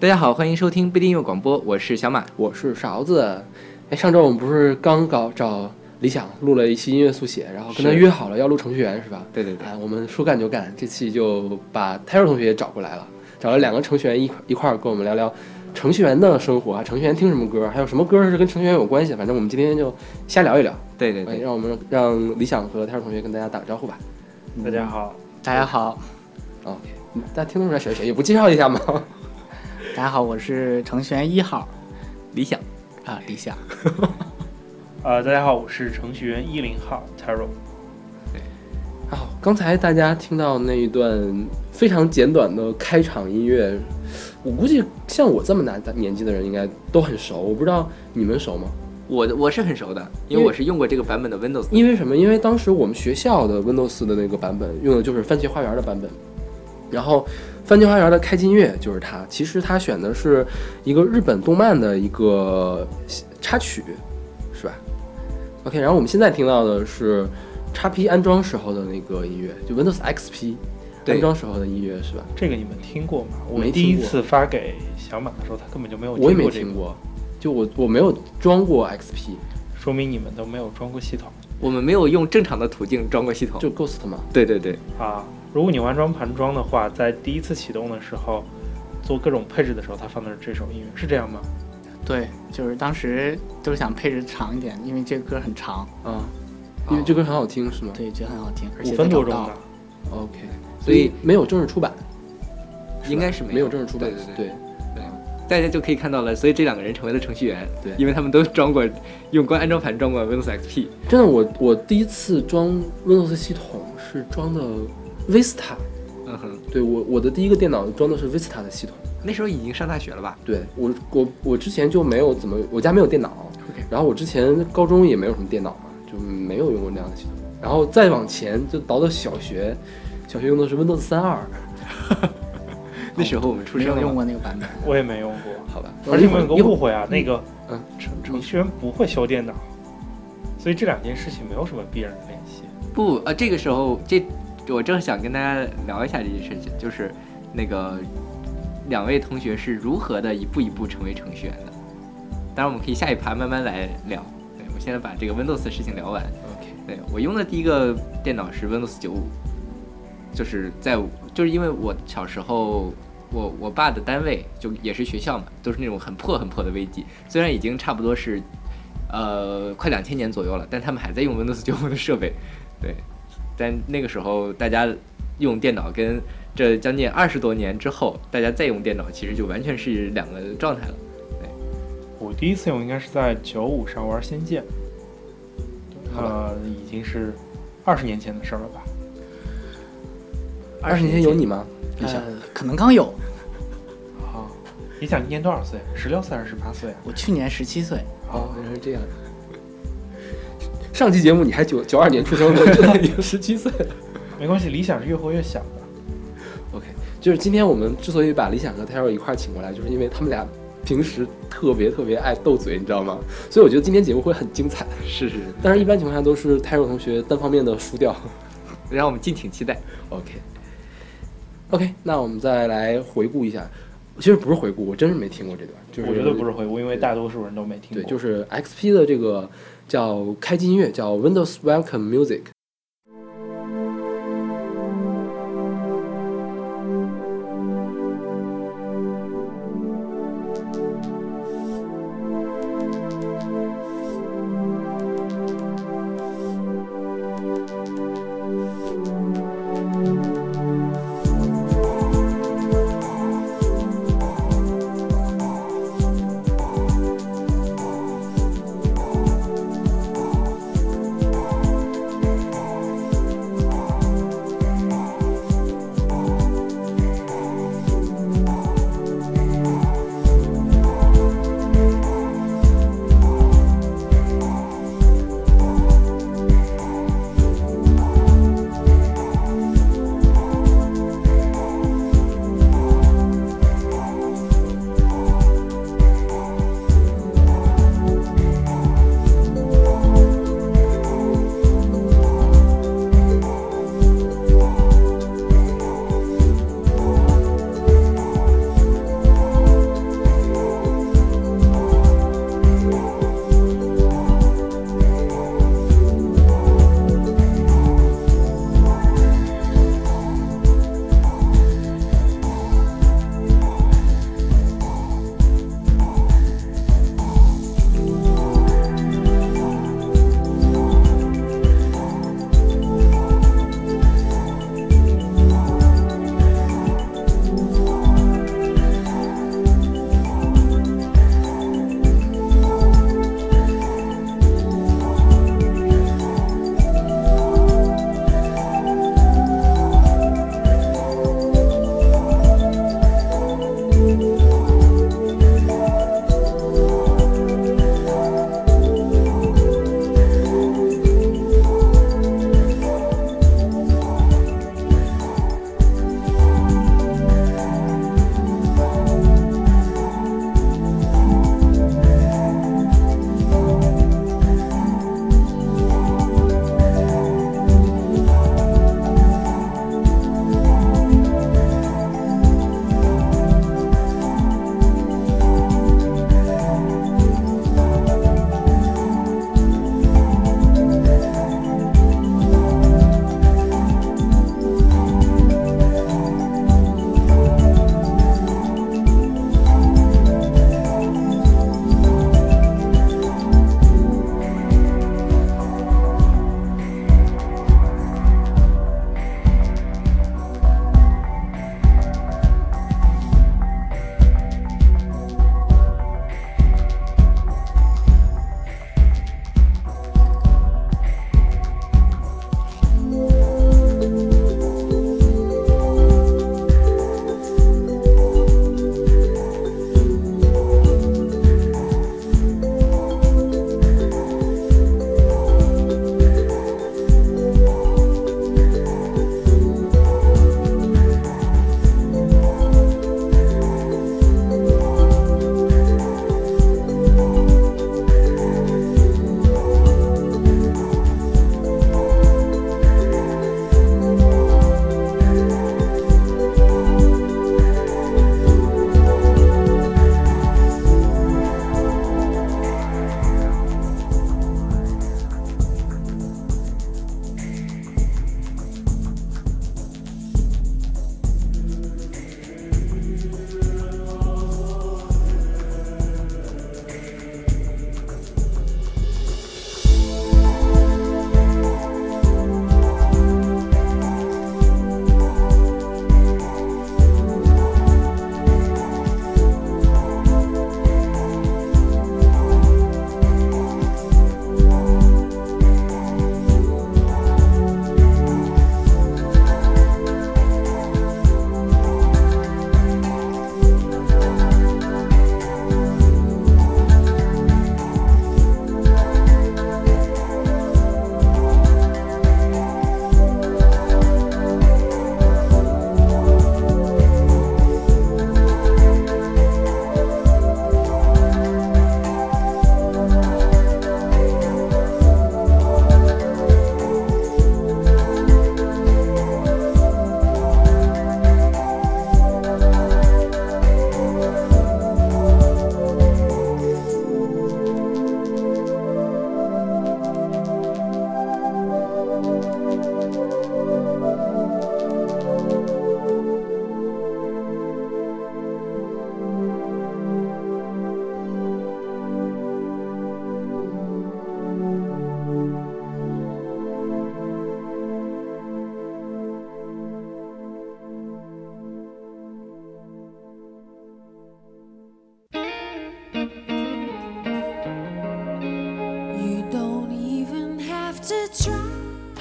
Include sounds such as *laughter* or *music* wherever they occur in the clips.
大家好，欢迎收听不订阅广播，我是小马。我是勺子。哎，上周我们不是刚搞找理想录了一期音乐速写，然后跟他约好了要录程序员，是吧？对对对，哎，我们说干就干，这期就把泰若同学也找过来了，找了两个程序员一块一块儿跟我们聊聊程序员的生活啊，程序员听什么歌，还有什么歌是跟程序员有关系。反正我们今天就瞎聊一聊。哎，对对对，让我们让理想和泰若同学跟大家打个招呼吧。大家好，大家好，OK，大家听得出来谁是谁，也不介绍一下吗？大家好，我是程序员一号理想。啊，李想。*laughs* 呃，大家好，我是程序员一零号 Taro。好，刚才大家听到那一段非常简短的开场音乐，我估计像我这么大年纪的人应该都很熟。我不知道你们熟吗？我的我是很熟的，因为我是用过这个版本的 Windows。因为什么？因为当时我们学校的 Windows 的那个版本用的就是番茄花园的版本，然后番茄花园的开机音乐就是它。其实它选的是一个日本动漫的一个插曲，是吧？OK，然后我们现在听到的是 XP 安装时候的那个音乐，就 Windows XP 安装时候的音乐，是吧？这个你们听过吗？我没第一次发给小马的时候，他根本就没有我也没过这个，听过，就我我没有装过 XP，说明你们都没有装过系统我们没有用正常的途径装过系统。就 Ghost 嘛。对对对，啊。如果你玩装盘装的话，在第一次启动的时候，做各种配置的时候，它放的是这首音乐，是这样吗？对，就是当时都是想配置长一点，因为这个歌很长，嗯，因为这歌很好听，是吗对，觉得很好听，而五且分多钟的。？OK，所以没有正式出版，应该是没有正式出版。对对对对，大家就可以看到了。所以这两个人成为了程序员，对因为他们都装过用过安装盘装过 Windows XP。真的，我我第一次装 Windows 系统是装的 Vista，嗯哼，对我我的第一个电脑装的是 Vista 的系统。那时候已经上大学了吧？对我我我之前就没有怎么，我家没有电脑 OK 然后我之前高中也没有什么电脑嘛，就没有用过那样的系统。然后再往前就倒到小学，小学用的是 Windows 三二，*laughs* 那时候我们出没有用生了嘛。过那个版本，*laughs* 我也没用过。好吧？而且你们有个误会啊，那个嗯程程序员不会修电脑，所以这两件事情没有什么必然的联系。不，呃，这个时候这我正想跟大家聊一下这件事情，就是那个两位同学是如何的一步一步成为程序员的。当然，我们可以下一盘慢慢来聊。对我现在把这个 Windows 的事情聊完。OK，对我用的第一个电脑是 Windows 95，就是在就是因为我小时候，我我爸的单位就也是学校嘛，都是那种很破很破的微机，虽然已经差不多是呃快两千年左右了，但他们还在用 Windows 95的设备，对，但那个时候大家用电脑跟这将近二十多年之后，大家再用电脑，其实就完全是两个状态了。我第一次用应该是在九五上玩《仙剑》，呃，已经是二十年前的事儿了吧？二十年前有你吗？理想呃，可能刚有，好，你想今年多少岁？十六岁还是十八岁啊？我去年十七岁，哦，原来是这样。上期节目你还九九二年出生的，现 *laughs* 在已经十七岁了。没关系，理想是越活越小的。OK，就是今天我们之所以把理想和 Taro 一块儿请过来，就是因为他们俩平时特别特别爱斗嘴，你知道吗？所以我觉得今天节目会很精彩。是是是，但是一般情况下都是 Taro 同学单方面的输掉。*laughs* 让我们敬请期待。OK OK，那我们再来回顾一下。其实不是回顾，我真是没听过这段。就是我觉得不是回顾，因为大多数人都没听过。对，就是 XP 的这个叫开机音乐，叫 Windows Welcome Music。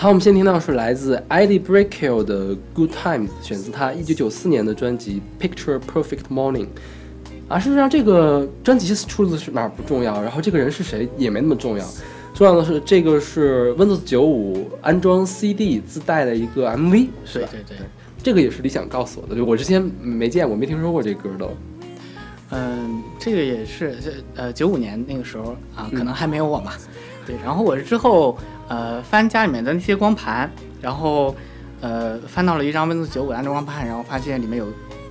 好，我们先听到是来自 Eddie Brickell 的《Good Times》，选自他1994年的专辑《Picture Perfect Morning》。啊，事实上这个专辑出自是哪儿不重要，然后这个人是谁也没那么重要，重要的是这个是 Windows 95安装 CD 自带的一个 MV，是吧？对对对，这个也是理想告诉我的，就我之前没见过，没听说过这歌都。嗯，这个也是，这呃九五年那个时候啊，嗯可能还没有我嘛。对，然后我是之后呃翻家里面的那些光盘，然后呃翻到了一张 Windows 九五安装光盘，然后发现里面有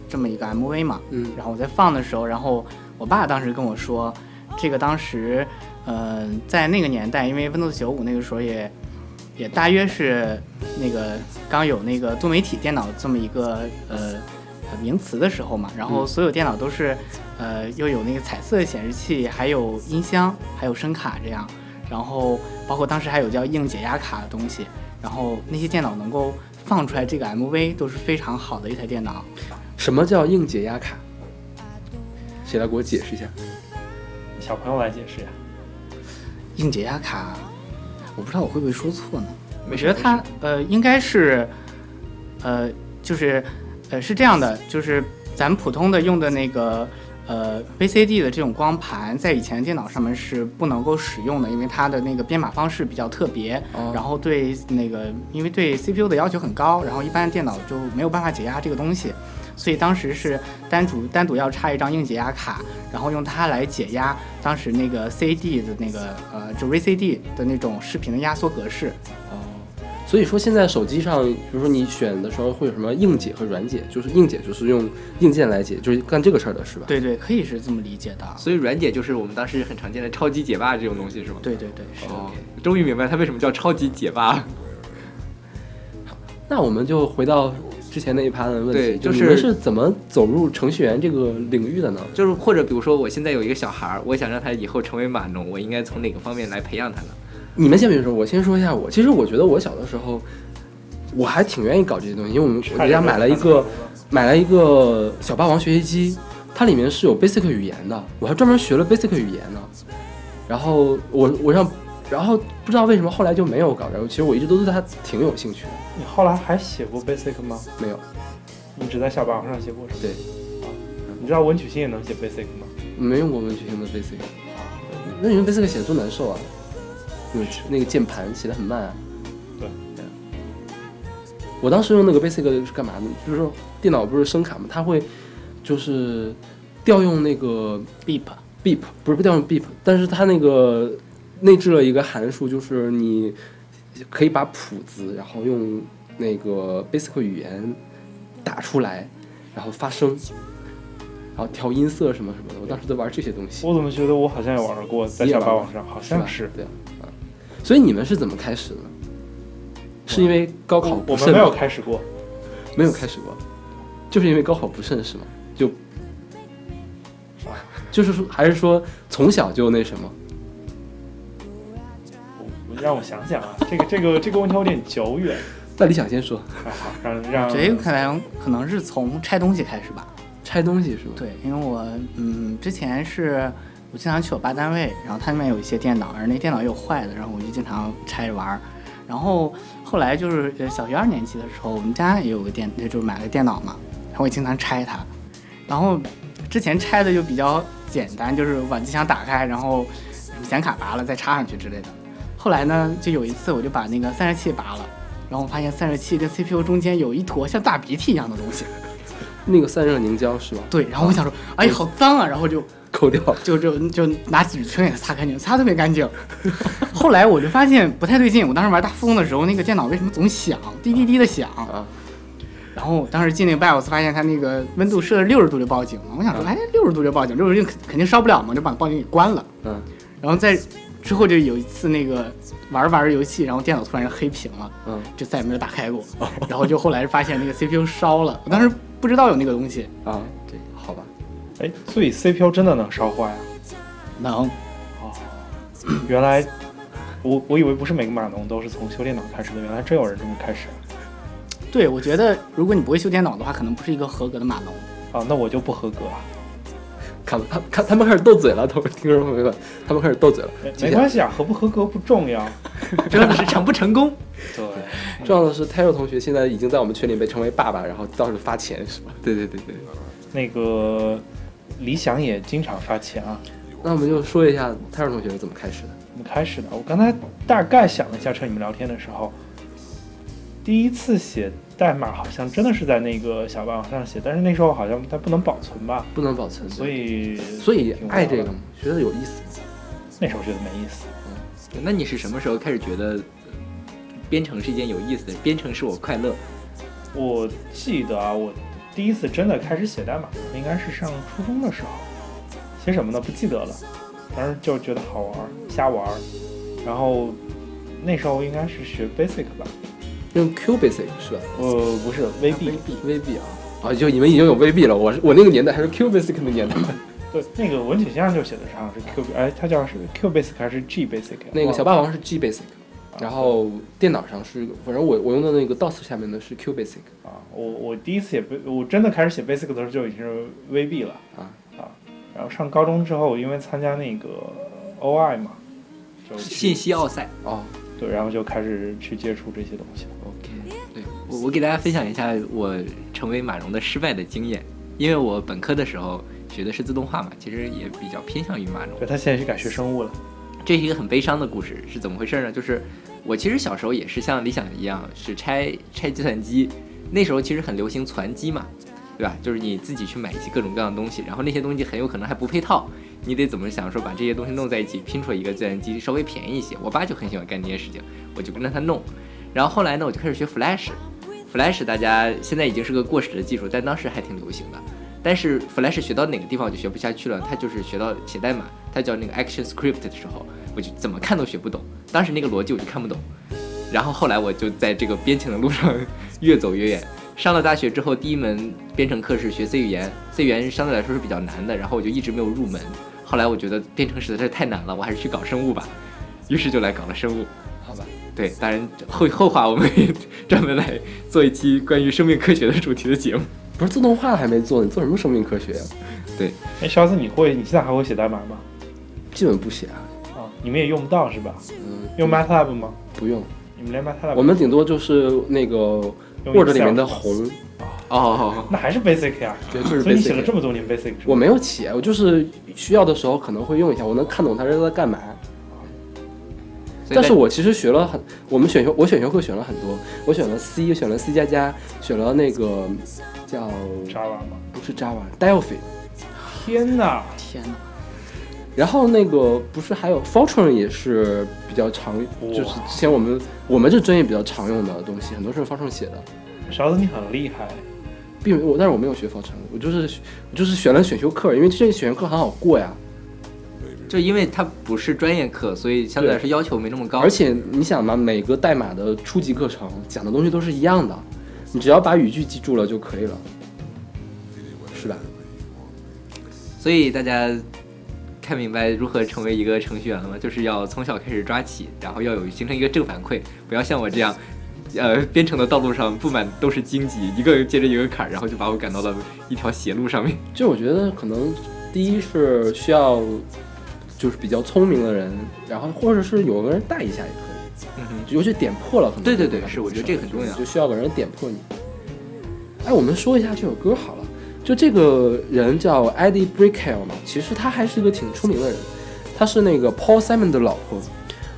这么一个 MV 嘛，嗯。然后我在放的时候，然后我爸当时跟我说，这个当时呃在那个年代，因为 Windows 九五那个时候也也大约是那个刚有那个多媒体电脑这么一个呃呃名词的时候嘛，然后嗯。所有电脑都是呃又有那个彩色显示器，还有音箱，还有声卡这样，然后包括当时还有叫硬解压卡的东西，然后那些电脑能够放出来这个 MV 都是非常好的一台电脑。什么叫硬解压卡？谁来给我解释一下？小朋友来解释呀。硬解压卡，我不知道我会不会说错呢？我觉得它呃应该是，呃就是呃是这样的，就是咱们普通的用的那个呃 VCD 的这种光盘，在以前的电脑上面是不能够使用的，因为它的那个编码方式比较特别，哦然后对那个因为对 CPU 的要求很高，然后一般电脑就没有办法解压这个东西。所以当时是单独单独要插一张硬解压卡，然后用它来解压当时那个 CD 的那个呃，就 VCD 的那种视频的压缩格式。哦，所以说现在手机上，比如说你选的时候会有什么硬解和软解，就是硬解就是用硬件来解，就是干这个事儿的是吧？对对，可以是这么理解的。所以软解就是我们当时很常见的超级解霸这种东西是吗？对对对，是的。哦，终于明白它为什么叫超级解霸。*laughs* 那我们就回到之前那一趴的问题，就是就你们是怎么走入程序员这个领域的呢？就是或者比如说我现在有一个小孩儿，我想让他以后成为码农，我应该从哪个方面来培养他呢？你们先别说，我先说一下我。其实我觉得我小的时候，我还挺愿意搞这些东西，因为我们我家买了一个买了一个小霸王学习机，它里面是有 Basic 语言的，我还专门学了 Basic 语言呢。然后我我让，然后不知道为什么后来就没有搞这个，其实我一直都对它挺有兴趣的。你后来还写过 Basic 吗？没有，你只在小霸王上写过是吗？对啊，你知道文曲星也能写 Basic 吗？没用过文曲星的 Basic。那你们 Basic 写的多难受啊！那个那个键盘写的很慢啊。对对。我当时用那个 Basic 是干嘛呢？就是说电脑不是声卡嘛，它会就是调用那个 Beep，beep，不是调用 beep，但是它那个内置了一个函数，就是你可以把谱子，然后用那个 Basic 语言打出来，然后发声，然后调音色什么什么的。我当时在玩这些东西。我怎么觉得我好像也玩过，在你也玩过小霸王上，好像是。对所以你们是怎么开始的呢？是因为高考我不慎我们没有开始过，没有开始过，就是因为高考不慎是吗？就啊就是说，还是说从小就那什么？我让我想想啊，这个这个这个问题有点久远。那李想先说，啊好，让让这个可能可能是从拆东西开始吧。拆东西是吗？对，因为我嗯之前是我经常去我爸单位，然后他那边有一些电脑，而那电脑也有坏的，然后我就经常拆着玩儿。然后后来就是小学二年级的时候，我们家也有个电，就是买了电脑嘛，然后我经常拆它。然后之前拆的就比较简单，就是把机箱打开，然后显卡拔了再插上去之类的。后来呢，就有一次我就把那个散热器拔了，然后我发现散热器跟 CPU 中间有一坨像大鼻涕一样的东西。那个散热凝胶是吧？对，然后我想说，哎呀，好脏啊，然后就抠掉。就就就拿纸圈给它擦干净，擦特别干净。*laughs* 后来我就发现不太对劲，我当时玩大富翁的时候，那个电脑为什么总响，滴滴滴的响？啊然后当时进那个 BIOS，发现它那个温度设六十度就报警了。我想说，哎，六十度就报警，六十度肯肯定烧不了嘛，就把报警给关了。嗯，然后在之后就有一次那个玩着玩着游戏，然后电脑突然黑屏了，嗯，就再也没有打开过。然后就后来发现那个 CPU 烧了，我当时不知道有那个东西，啊，对，好吧。哎，所以 CPU 真的能烧坏啊？能哦，*coughs* 原来我我以为不是每个码农都是从修电脑开始的，原来真有人这么开始对，我觉得如果你不会修电脑的话，可能不是一个合格的码农。啊！那我就不合格啊。看他看他们开始斗嘴了，都听众朋友们，他们开始斗嘴了。没关系啊，合不合格不重要。*laughs* 重要的是成不成功。对，*laughs* 重要的是，泰若同学现在已经在我们群里被称为爸爸，然后到处发钱是吧？对对对对，那个理想也经常发钱啊。那我们就说一下泰若同学是怎么开始的。怎么开始的？我刚才大概想了一下，趁你们聊天的时候，第一次写代码好像真的是在那个小霸王上写，但是那时候好像它不能保存吧，不能保存，所以所以爱这个吗？觉得有意思吗？那时候觉得没意思。嗯那你是什么时候开始觉得呃编程是一件有意思的？编程是我快乐。我记得啊，我第一次真的开始写代码，应该是上初中的时候，写什么呢？不记得了，当时就觉得好玩，瞎玩。然后那时候应该是学 Basic 吧，用 Q Basic 是吧呃，不是 VB，？VB 啊，啊，就你们已经有 VB 了，我是我那个年代还是 Q Basic 的年代。对，那个文曲先生就写的是好像是 Q，哎，它叫是 Q Basic 还是 G Basic？那个小，霸王是 G Basic，然后电脑上是，反正我我用的那个 DOS 下面的是 Q Basic 啊，我我第一次写 B，我真的开始写 Basic 的时候就已经是 VB 了啊啊，然后上高中之后，因为参加那个 OI 嘛，就去信息奥赛。哦，对，然后就开始去接触这些东西。OK，对我我给大家分享一下我成为马蓉的失败的经验，因为我本科的时候学的是自动化嘛，其实也比较偏向于马蓉。对他现在是改学生物了，这是一个很悲伤的故事，是怎么回事呢？就是我其实小时候也是像理想一样，是拆拆计算机，那时候其实很流行攒机嘛，对吧？就是你自己去买一些各种各样的东西，然后那些东西很有可能还不配套，你得怎么想说把这些东西弄在一起，拼出一个计算机稍微便宜一些。我爸就很喜欢干这些事情，我就跟着他弄。然后后来呢，我就开始学 Flash。Flash 大家现在已经是个过时的技术，但当时还挺流行的。但是 Flash 学到哪个地方我就学不下去了，它就是学到写代码，它叫那个 Action Script 的时候，我就怎么看都学不懂。当时那个逻辑我就看不懂。然后后来我就在这个编程的路上 *laughs* 越走越远。上了大学之后，第一门编程课是学 C 语言，C 语言相对来说是比较难的，然后我就一直没有入门。后来我觉得编程实在是太难了，我还是去搞生物吧，于是就来搞了生物。好吧，对，当然后后话我们也专门来做一期关于生命科学的主题的节目。不是自动化还没做，你做什么生命科学呀、对哎，肖子，你会你现在还会写代码吗？基本不写啊，啊，你们也用不到是吧？嗯，用 MATLAB 吗？不用，你们连 MATLAB 我们顶多就是那个用 Word 里面的红，哦，那还是 Basic 呀、对，就是所以你写了 basic 这么多年 Basic？我没有写，我就是需要的时候可能会用一下，我能看懂他是在干嘛。但是我其实学了很，我们选修我选修课选了很多，我选了 C，选了 C 加加，选了那个叫 Java 吗？不是 Java，Delphi，天哪！天哪！然后那个不是还有 Fortran 也是比较常，就是之前我们我们这专业比较常用的东西，很多是 Fortran 写的，勺子你很厉害，并没我但是我没有学 Fortran，我就是我就是选了选修课，因为这选修课很好过呀，就因为它不是专业课，所以相对来说要求没那么高。而且你想嘛，每个代码的初级课程讲的东西都是一样的，你只要把语句记住了就可以了，是吧？所以大家看明白如何成为一个程序员了吗？就是要从小开始抓起，然后要有形成一个正反馈，不要像我这样，呃，编程的道路上布满都是荆棘，一个接着一个坎儿，然后就把我赶到了一条邪路上面。就我觉得可能第一是需要就是比较聪明的人，然后或者是有个人带一下也可以。嗯哼，尤其点破了很多对对对是我觉得这个很重要就需要个人点破你。哎，我们说一下这首歌好了。就这个人叫 Eddie Brickell 嘛，其实他还是一个挺出名的人，他是那个 Paul Simon 的老婆。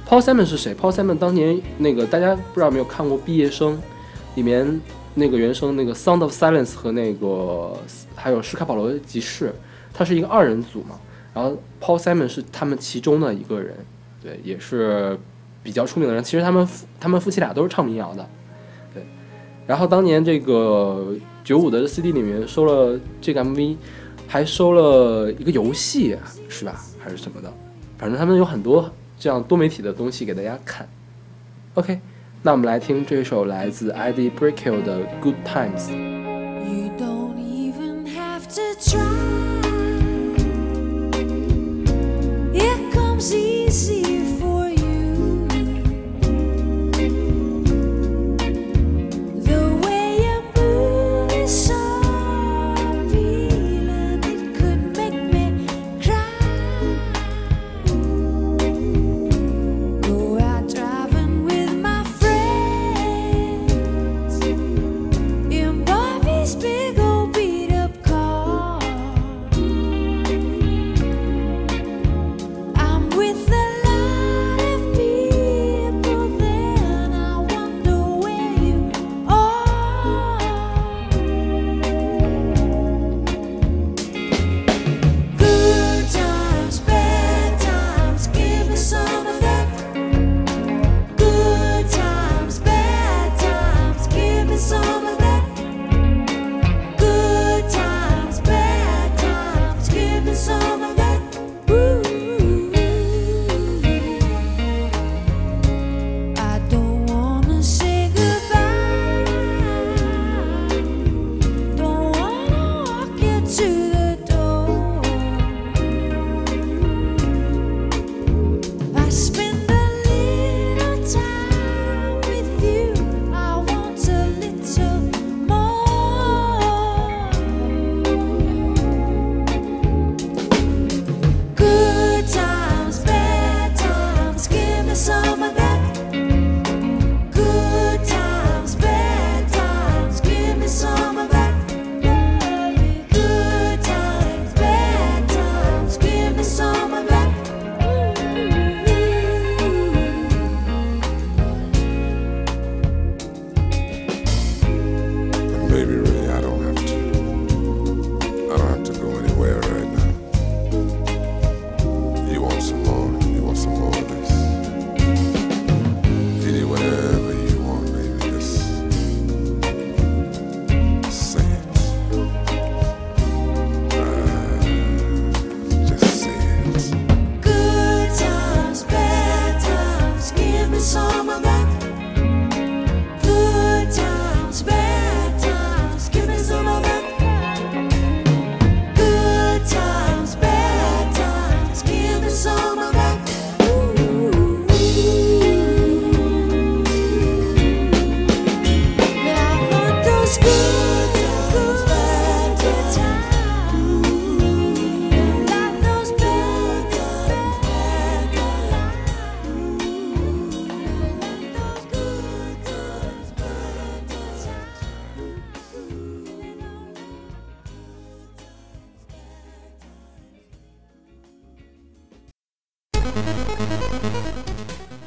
Paul Simon 是谁？Paul Simon 当年那个大家不知道有没有看过《毕业生》，里面那个原声那个《Sound of Silence》和那个还有施卡保罗集市，他是一个二人组嘛。然后 Paul Simon 是他们其中的一个人，对，也是比较出名的人。其实他们他们夫妻俩都是唱民谣的，然后当年这个九五的 CD 里面收了这个 MV，还收了一个游戏，是吧？还是什么的？反正他们有很多这样多媒体的东西给大家看。OK，那我们来听这首来自 Eddie b r e k i l 的《Good Times》。See, see.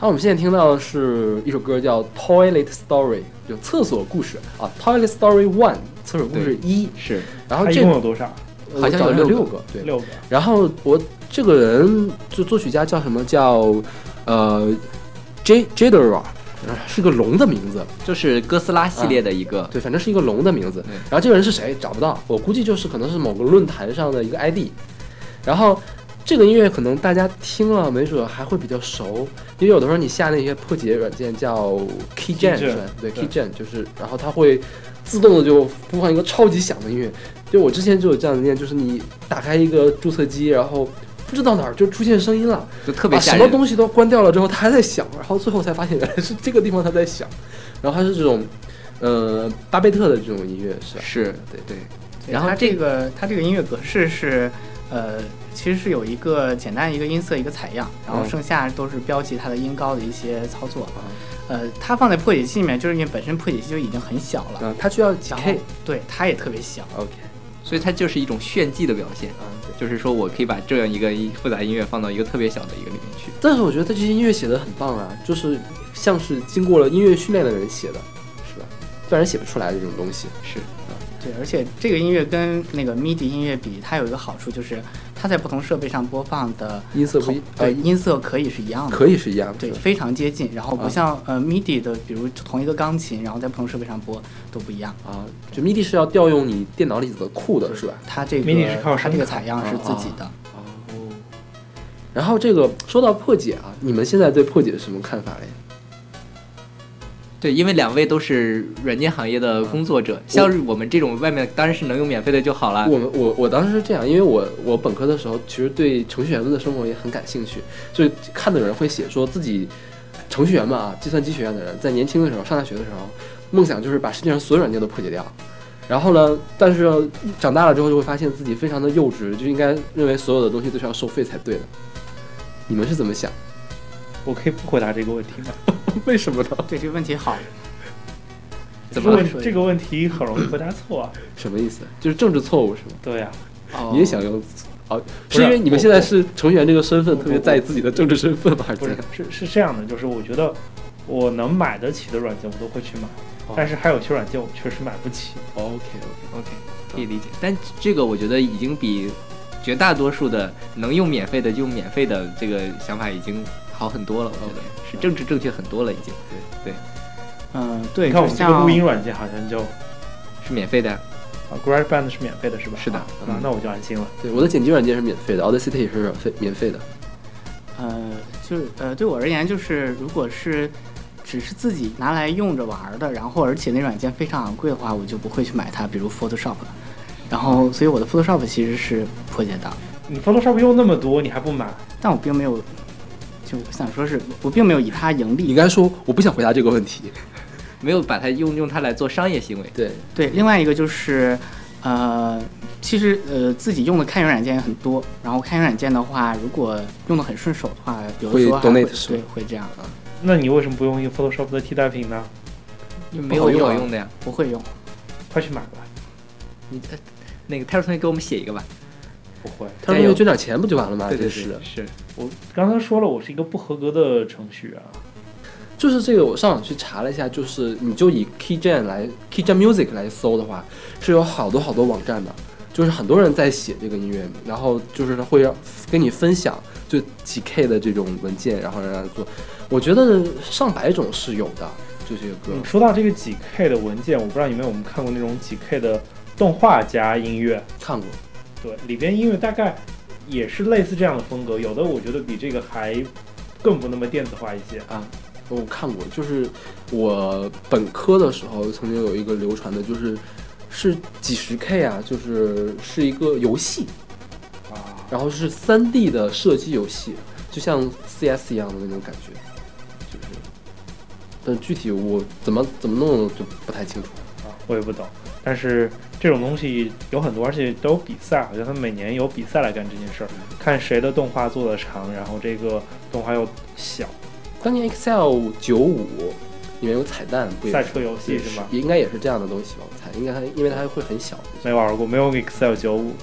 好，我们现在听到的是一首歌叫《Toilet Story》，就厕所故事啊，《Toilet Story One》厕所故事一。是然后这共有多少？呃好像有六六个对。六个。然后我这个人就作曲家叫什么叫呃 J Jadera，是个龙的名字，就是哥斯拉系列的一个，对，反正是一个龙的名字。然后这个人是谁找不到，我估计就是可能是某个论坛上的一个 ID。然后这个音乐可能大家听了没准还会比较熟，因为有的时候你下那些破解软件叫 KeyGen 是吧？对对 KeyGen 就是，然后它会自动的就播放一个超级响的音乐。就我之前就有这样的经验，就是你打开一个注册机，然后不知道哪儿就出现声音了，就特别把。什么东西都关掉了之后，它还在响，然后最后才发现原来是这个地方它在响，然后它是这种呃巴贝特的这种音乐是吧？是对对，然后它这个它这个音乐格式是，呃，其实是有一个简单一个音色一个采样，然后嗯剩下都是标记它的音高的一些操作。呃，它放在破解器里面，就是因为本身破解器就已经很小了，嗯，它需要几然后 K。对它也特别小。OK，所以它就是一种炫技的表现，啊对。就是说我可以把这样一个音复杂音乐放到一个特别小的一个里面去。但是我觉得这些音乐写的很棒啊，就是像是经过了音乐训练的人写的，是吧？不然写不出来这种东西。是，对，而且这个音乐跟那个 MIDI 音乐比，它有一个好处就是它在不同设备上播放的音色不一，呃，音色可以是一样的。可以是一样的，对，非常接近，然后啊不像、呃 MIDI 的，比如同一个钢琴，然后在不同设备上播都不一样。啊，就 MIDI 是要调用你电脑里的库的，是吧？它这个 MIDI 是靠它这个采样是自己的。哦。然后这个说到破解啊，你们现在对破解是什么看法嘞？对，因为两位都是软件行业的工作者，像是我们这种外面当然是能用免费的就好了。我们我我当时是这样，因为我我本科的时候其实对程序员们的生活也很感兴趣，所以看的人会写说自己程序员们啊，计算机学院的人在年轻的时候上大学的时候，梦想就是把世界上所有软件都破解掉。然后呢，但是长大了之后就会发现自己非常的幼稚，就应该认为所有的东西都是要收费才对的。你们是怎么想？我可以不回答这个问题吗？*laughs* 为什么呢？对这个问题好，怎么了这个问这个问题很容易回答错啊。什么意思？就是政治错误是吗？对呀、哦你也想用？哦，不是是因为你们现在是程序员这个身份特别在意自己的政治身份吗？还是不怎样？是是是这样的，就是我觉得我能买得起的软件我都会去买，哦但是还有些软件我确实买不起。OK OK，OK，可以理解。但这个我觉得已经比绝大多数的能用免费的就用免费的这个想法已经好很多了。我觉得是政治正确很多了，已经对对嗯，对，你看我们这个录音软件好像就啊是免费的啊。GarageBand 是免费的，是吧？是的那我就安心了。对，我的剪辑软件是免费的，Audacity 也是免费免费的。呃，就是呃，对我而言，就是如果是只是自己拿来用着玩儿的，然后而且那软件非常昂贵的话，我就不会去买它，比如 Photoshop。然后，所以我的 Photoshop 其实是破解的，你 Photoshop 用那么多，你还不买？但我并没有，就想说是我并没有以它盈利。你刚才说我不想回答这个问题。*laughs* 没有把它用用它来做商业行为。对，对，另外一个就是，呃，其实呃自己用的开源软件也很多，然后开源软件的话，如果用的很顺手的话，有的会时候还会对会这样，那你为什么不用一个 Photoshop 的替代品呢？你没有用的呀。不会用。快去买吧。你呃那个泰尔同学给我们写一个吧。不会，他说捐点钱不就完了吗？对对真是，是。我刚才说了，我是一个不合格的程序员。啊就是这个，我上网去查了一下，就是你就以 KeyGen 来 KeyGen Music 来搜的话，是有好多好多网站的，就是很多人在写这个音乐，然后就是他会让跟你分享就几 K 的这种文件，然后让他做。我觉得上百种是有的，就这些歌。嗯，说到这个几 K 的文件，我不知道你们有没有看过那种几 K 的动画加音乐，看过，对，里边音乐大概也是类似这样的风格，有的我觉得比这个还更不那么电子化一些啊。我看过，就是我本科的时候曾经有一个流传的，就是是几十 K 啊，就是是一个游戏，啊，然后是三 D 的射击游戏，就像 CS 一样的那种感觉，就是，但具体我怎么怎么弄就不太清楚。啊，我也不懂。但是这种东西有很多，而且都有比赛，好像他们每年有比赛来干这件事儿，看谁的动画做的长，然后这个动画又小。当年 Excel 九五里面有彩蛋，不也赛车游戏是吗也应该也是这样的东西吧？我猜，应该它因为它会很小。没玩过，没有 Excel 九五。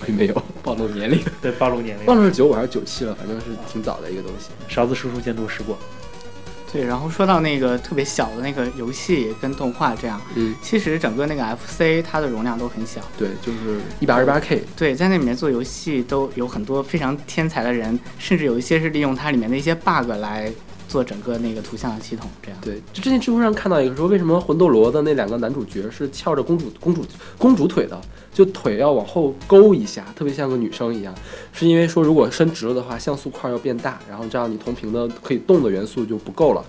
*laughs* 没有。暴露年龄。*laughs* 对，暴露年龄。忘了是九五还是九七了，反正是挺早的一个东西。勺子叔叔监督试过，对，然后说到那个特别小的那个游戏跟动画这样，嗯，其实整个那个 FC 它的容量都很小。对，就是一百二十八 K。对，在那里面做游戏都有很多非常天才的人，甚至有一些是利用它里面的一些 bug 来做整个那个图像的系统这样。对，就之前知乎上看到一个说，为什么魂斗罗的那两个男主角是翘着公主公主公主腿的，就腿要往后勾一下，特别像个女生一样，是因为说如果伸直了的话，像素块要变大，然后这样你同屏的可以动的元素就不够了，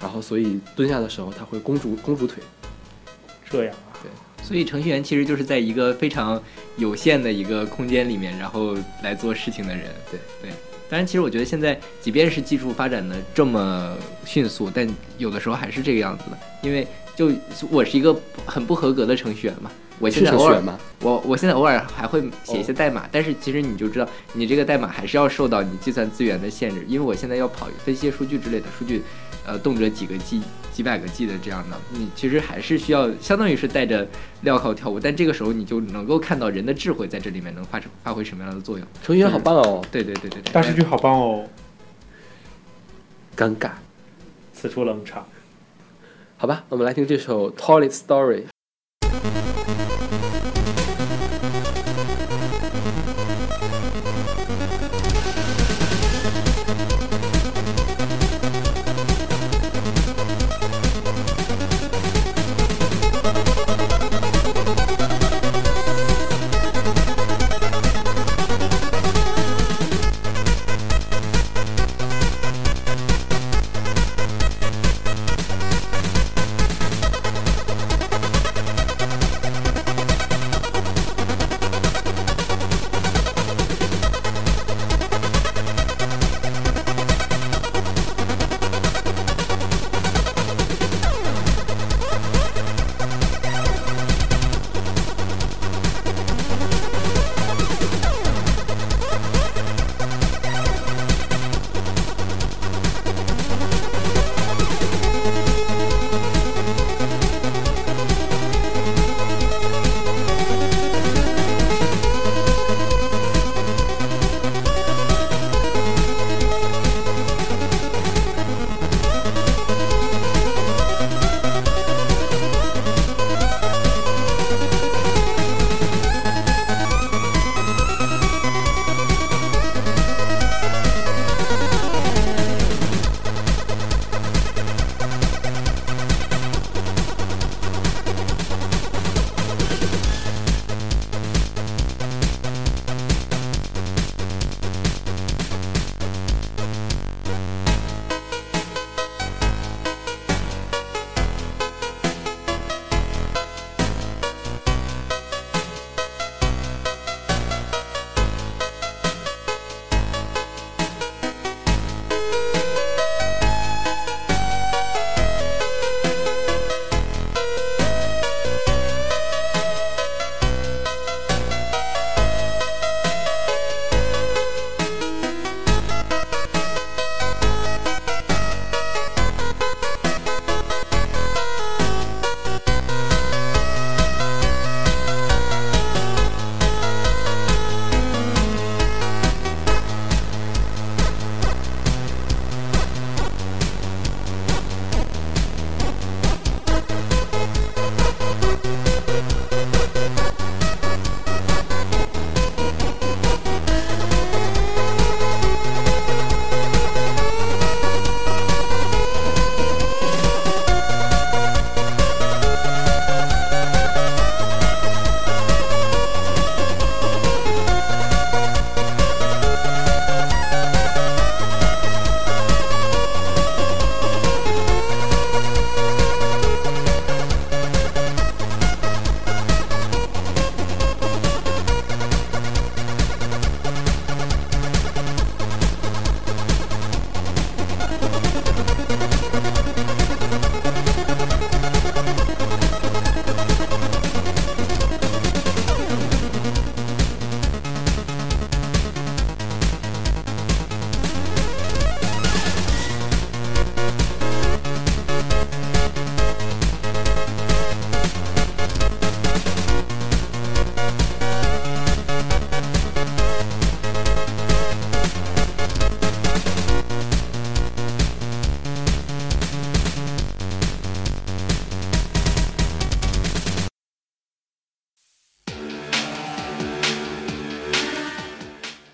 然后所以蹲下的时候他会公主公主腿。这样啊，对所以程序员其实就是在一个非常有限的一个空间里面，然后来做事情的人。对对，当然，其实我觉得现在即便是技术发展的这么迅速，但有的时候还是这个样子的。因为就我是一个很不合格的程序员嘛，我现是在偶尔？我我现在偶尔还会写一些代码，但是其实你就知道，你这个代码还是要受到你计算资源的限制，因为我现在要跑分析数据之类的数据，呃，动辄几个 G、几百个 G 的这样的，你其实还是需要，相当于是带着镣铐跳舞，但这个时候你就能够看到人的智慧在这里面能发生发挥什么样的作用。程序员好棒哦，对对对对对，大数据好棒哦，尴尬。此处冷场。好吧，我们来听这首《Toilet Story》。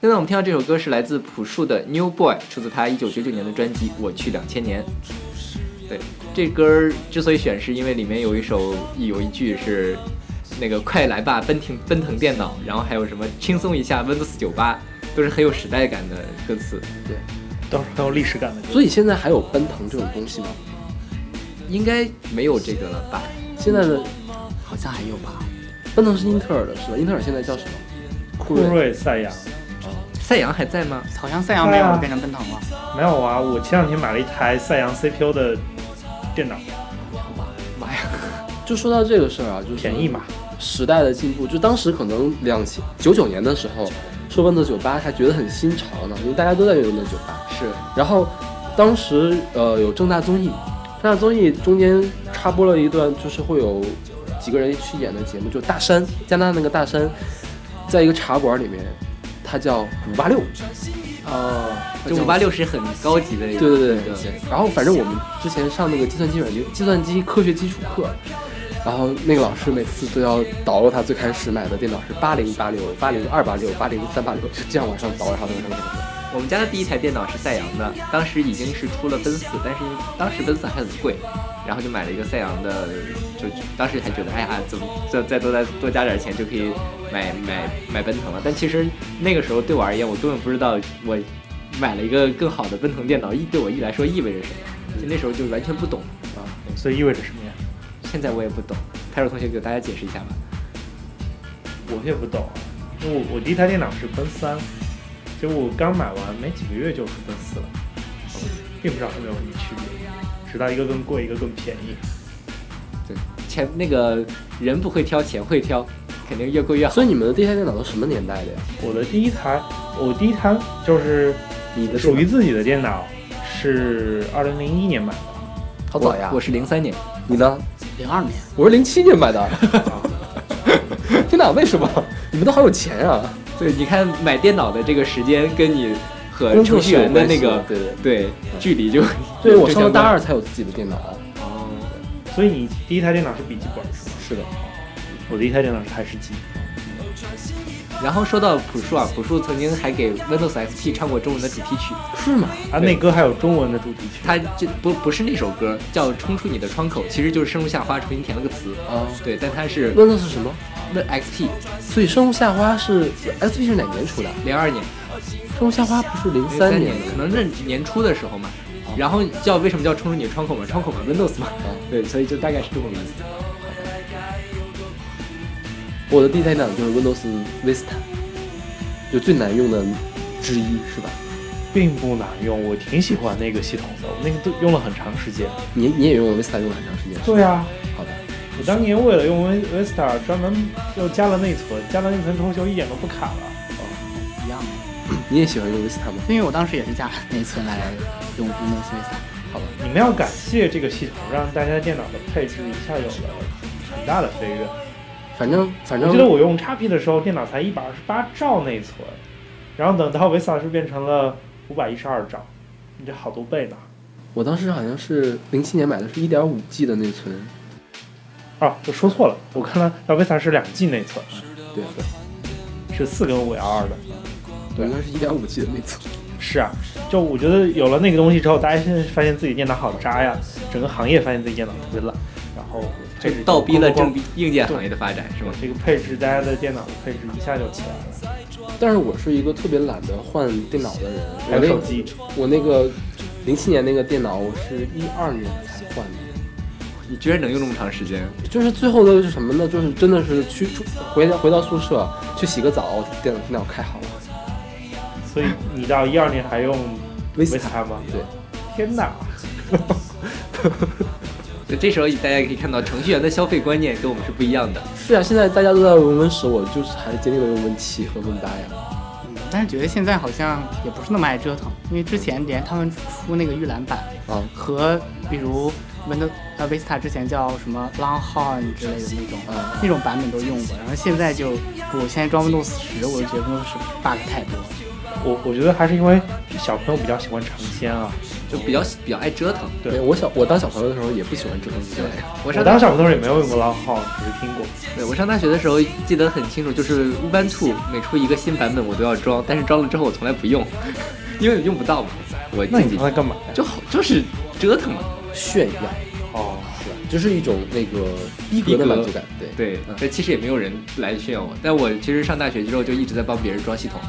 现在我们听到这首歌是来自朴树的《New Boy》，出自他一九九九年的专辑《我去两千年》。对，这歌儿之所以选，是因为里面有一首有一句是那个“快来吧，奔腾奔腾电脑”，然后还有什么“轻松一下 Windows 九八”，都是很有时代感的歌词。对都是很有历史感的歌。所以现在还有奔腾这种东西吗？应该没有这个了吧？现在的好像还有吧？奔腾是英特尔的是吧？英特尔现在叫什么？酷睿赛扬赛扬还在吗？好像赛扬没有变成奔腾了。没有啊，我前两天买了一台赛扬 CPU 的电脑，妈呀！就说到这个事儿啊，就是便宜嘛。时代的进步，就当时可能两千九九年的时候，说 Windows 九八还觉得很新潮呢，因为大家都在用 Windows 九八。是然后当时呃有正大综艺，正大综艺中间插播了一段，就是会有几个人去演的节目，就大山加拿大那个大山，在一个茶馆里面，他叫五八六，哦，就五八六是很高级的一个，对对对对。然后反正我们之前上那个计算机软件、计算机科学基础课，然后那个老师每次都要导入他最开始买的电脑是八零八六、八零二八六、八零三八六，就这样往上导，然后那个什么什么。我们家的第一台电脑是赛扬的，当时已经是出了奔四，但是因为当时奔四还很贵，然后就买了一个赛扬的，就当时还觉得，哎呀，怎么再再多再多加点钱就可以买买买奔腾了。但其实那个时候对我而言，我根本不知道我买了一个更好的奔腾电脑意对我意来说意味着什么，就那时候就完全不懂啊。所以意味着什么呀？现在我也不懂，泰若同学给大家解释一下吧。我也不懂，因为我我第一台电脑是奔三，结果我刚买完没几个月就是奔四了，并不知道它们有什么区别，直到一个更贵，一个更便宜。对，钱那个人不会挑，钱会挑，肯定越贵越好。所以你们的第一台电脑都什么年代的呀？我的第一台，我第一台就是你的属于自己的电脑是二零零一年买的，好早呀我！是零三年，你呢？零二年，我是零七年买的。*laughs* 天哪，为什么？你们都好有钱啊！对，你看买电脑的这个时间跟你和程序员的那个对对对距离就对，我上了大二才有自己的电脑。哦，所以你第一台电脑是笔记本是吗？是的，我的一台电脑是台式机。然后说到朴树啊，朴树曾经还给 Windows XP 唱过中文的主题曲，是吗？啊，那歌还有中文的主题曲。他这不不是那首歌，叫《冲出你的窗口》，其实就是生如夏花重新填了个词。啊对，但它是，Windows 是什么？Win XP 所以《生如夏花》是 XP 是哪年出的？《零二年、生如夏花》不是零零三年，可能是年初的时候嘛。然后叫为什么叫冲出你的窗口嘛？窗口嘛，Windows 嘛。*laughs* 对，所以就大概是这么个意思。我的第一台电脑就是 Windows Vista，就最难用的之一，是吧？并不难用，我挺喜欢那个系统的，我那个都用了很长时间。你你也用 Vista 用了很长时间？对啊，好的。我当年为了用 Vin- Vista，专门又加了内存，加了内存之后就一点都不卡了。你也喜欢用 Vista 吗？因为我当时也是加内存来用 Windows Vista。好吧。你们要感谢这个系统，让大家电脑的配置一下有了很大的飞跃。反正反正我记得我用 XP 的时候，电脑才一百二十八兆内存，然后等到 Vista 是变成了五百一十二兆，你这好多倍呢。我当时好像是零七年买的是一点五 G 的内存，啊，我说错了，我看了到 Vista 是两 G 内存，对对，是四跟五幺二的。对，应该是一点五 G 的内存。是啊，就我觉得有了那个东西之后，大家现在发现自己电脑好渣呀，整个行业发现自己电脑特别烂，然后配置倒逼了硬件行业的发展，是吧？这个配置，大家的电脑的配置一下就起来了，但是我是一个特别懒得换电脑的人，还我那有手机，我那个零七年那个电脑，我是一二年才换的。你居然能用那么长时间？就是最后的是什么呢？就是真的是去出回到回到宿舍去洗个澡，电脑电脑开好了。所以你到一二年还用 Vista 吗？对，天哪！*laughs* 就这时候大家可以看到程序员的消费观念跟我们是不一样的。是啊，现在大家都在用 Win 十，我就是还是坚定的用 Win 七和 Win 八呀。嗯，但是觉得现在好像也不是那么爱折腾，因为之前连他们出那个预览版啊，和比如 Windows 呃 Vista 之前叫什么 Longhorn 之类的那种、啊那种版本都用过，然后现在就我现在装 Windows 十，我就觉得 Windows 十 bug 太多了。我我觉得还是因为小朋友比较喜欢尝鲜啊，就比较比较爱折腾。对对我小我当小朋友的时候也不喜欢折腾这些玩意儿。我上我当小朋友也没有用过 Long Hall，只是听过。对我上大学的时候记得很清楚，就是 Ubuntu 每出一个新版本我都要装，但是装了之后我从来不用，*laughs* 因为用不到嘛。我那你自己刚才干嘛呀？就好就是折腾嘛。炫耀，哦，是吧？就是一种那个逼格的满足感。对，对嗯，但其实也没有人来炫耀我。但我其实上大学之后就一直在帮别人装系统。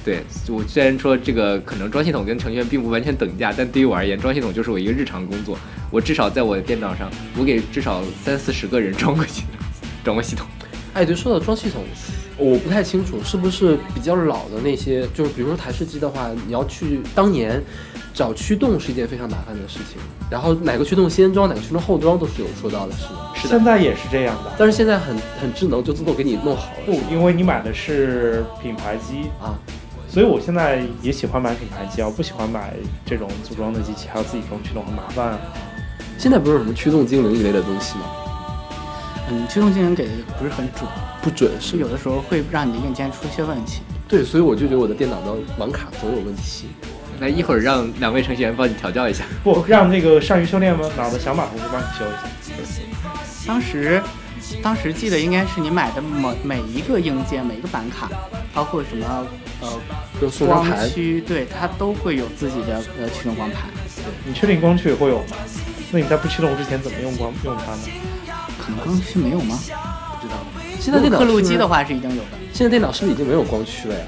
哦对我虽然说这个可能装系统跟程序员并不完全等价，但对于我而言，装系统就是我一个日常工作。我至少在我的电脑上，我给至少三四十个人装过系统，装过系统。*laughs* 哎，对，说到装系统，我不太清楚是不是比较老的那些，就是比如说台式机的话，你要去当年找驱动是一件非常麻烦的事情，然后哪个驱动先装，哪个驱动后装都是有说到的，是吗？是的现在也是这样的。但是现在很很智能，就自动给你弄好了。不，因为你买的是品牌机，啊，所以我现在也喜欢买品牌机啊，我不喜欢买这种组装的机器，还要自己装驱动，很麻烦啊。现在不是有什么驱动精灵一类的东西吗？嗯，驱动精灵给的不是很准，不准是是有的时候会让你的硬件出一些问题。对，所以我就觉得我的电脑的网卡总有问题。那一会儿让两位程序员帮你调教一下。不让那个善于修炼吗？脑的小马同志帮你修一下。当时，当时记得应该是你买的每每一个硬件、每一个板卡，包括什么呃光，驱，对它都会有自己的呃驱动光盘。你确定光驱也会有吗？那你在不驱动之前怎么用光用它呢？可能光驱没有吗？不知道。现在电脑刻录机的话是已经有的。现在电脑是不是已经没有光驱了呀？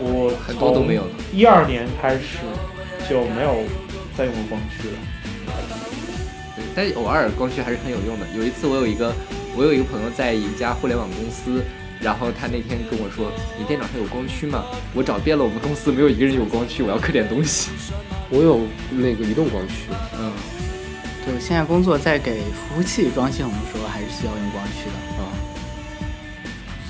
我很多都没有了。一二年开始就没有再用过光驱了。对，但偶尔光驱还是很有用的。有一次我有一个我有一个朋友在一家互联网公司，然后他那天跟我说：“你电脑上有光驱吗？”我找遍了我们公司，没有一个人有光驱，我要刻点东西。我有那个移动光驱，嗯，对，我现在工作在给服务器装系统的时候，还是需要用光驱的。啊，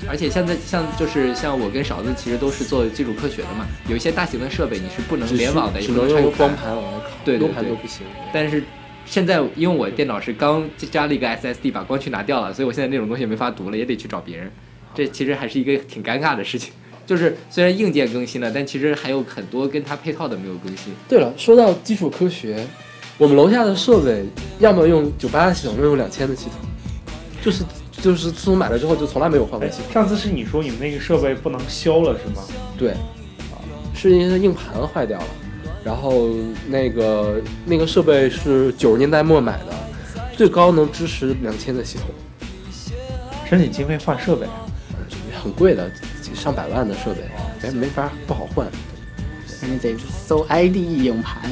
而且现在像就是像我跟勺子其实都是做基础科学的嘛，有一些大型的设备你是不能联网的，也只能用光盘往外拷，对盘对都不行。但是现在因为我电脑是刚加了一个 SSD，把光驱拿掉了，所以我现在那种东西没法读了，也得去找别人。这其实还是一个挺尴尬的事情。*laughs* 就是虽然硬件更新了，但其实还有很多跟它配套的没有更新。对了，说到基础科学，我们楼下的设备要么用九八的系统，要么用两千的系统，就是就是自从买了之后就从来没有换过哎系统。，上次是你说你们那个设备不能修了是吗？对，啊，是因为硬盘坏掉了，然后那个那个设备是九十年代末买的，最高能支持两千的系统，申请经费换设备，很贵的，上百万的设备，没没法不好换。你得搜 IDE 硬盘。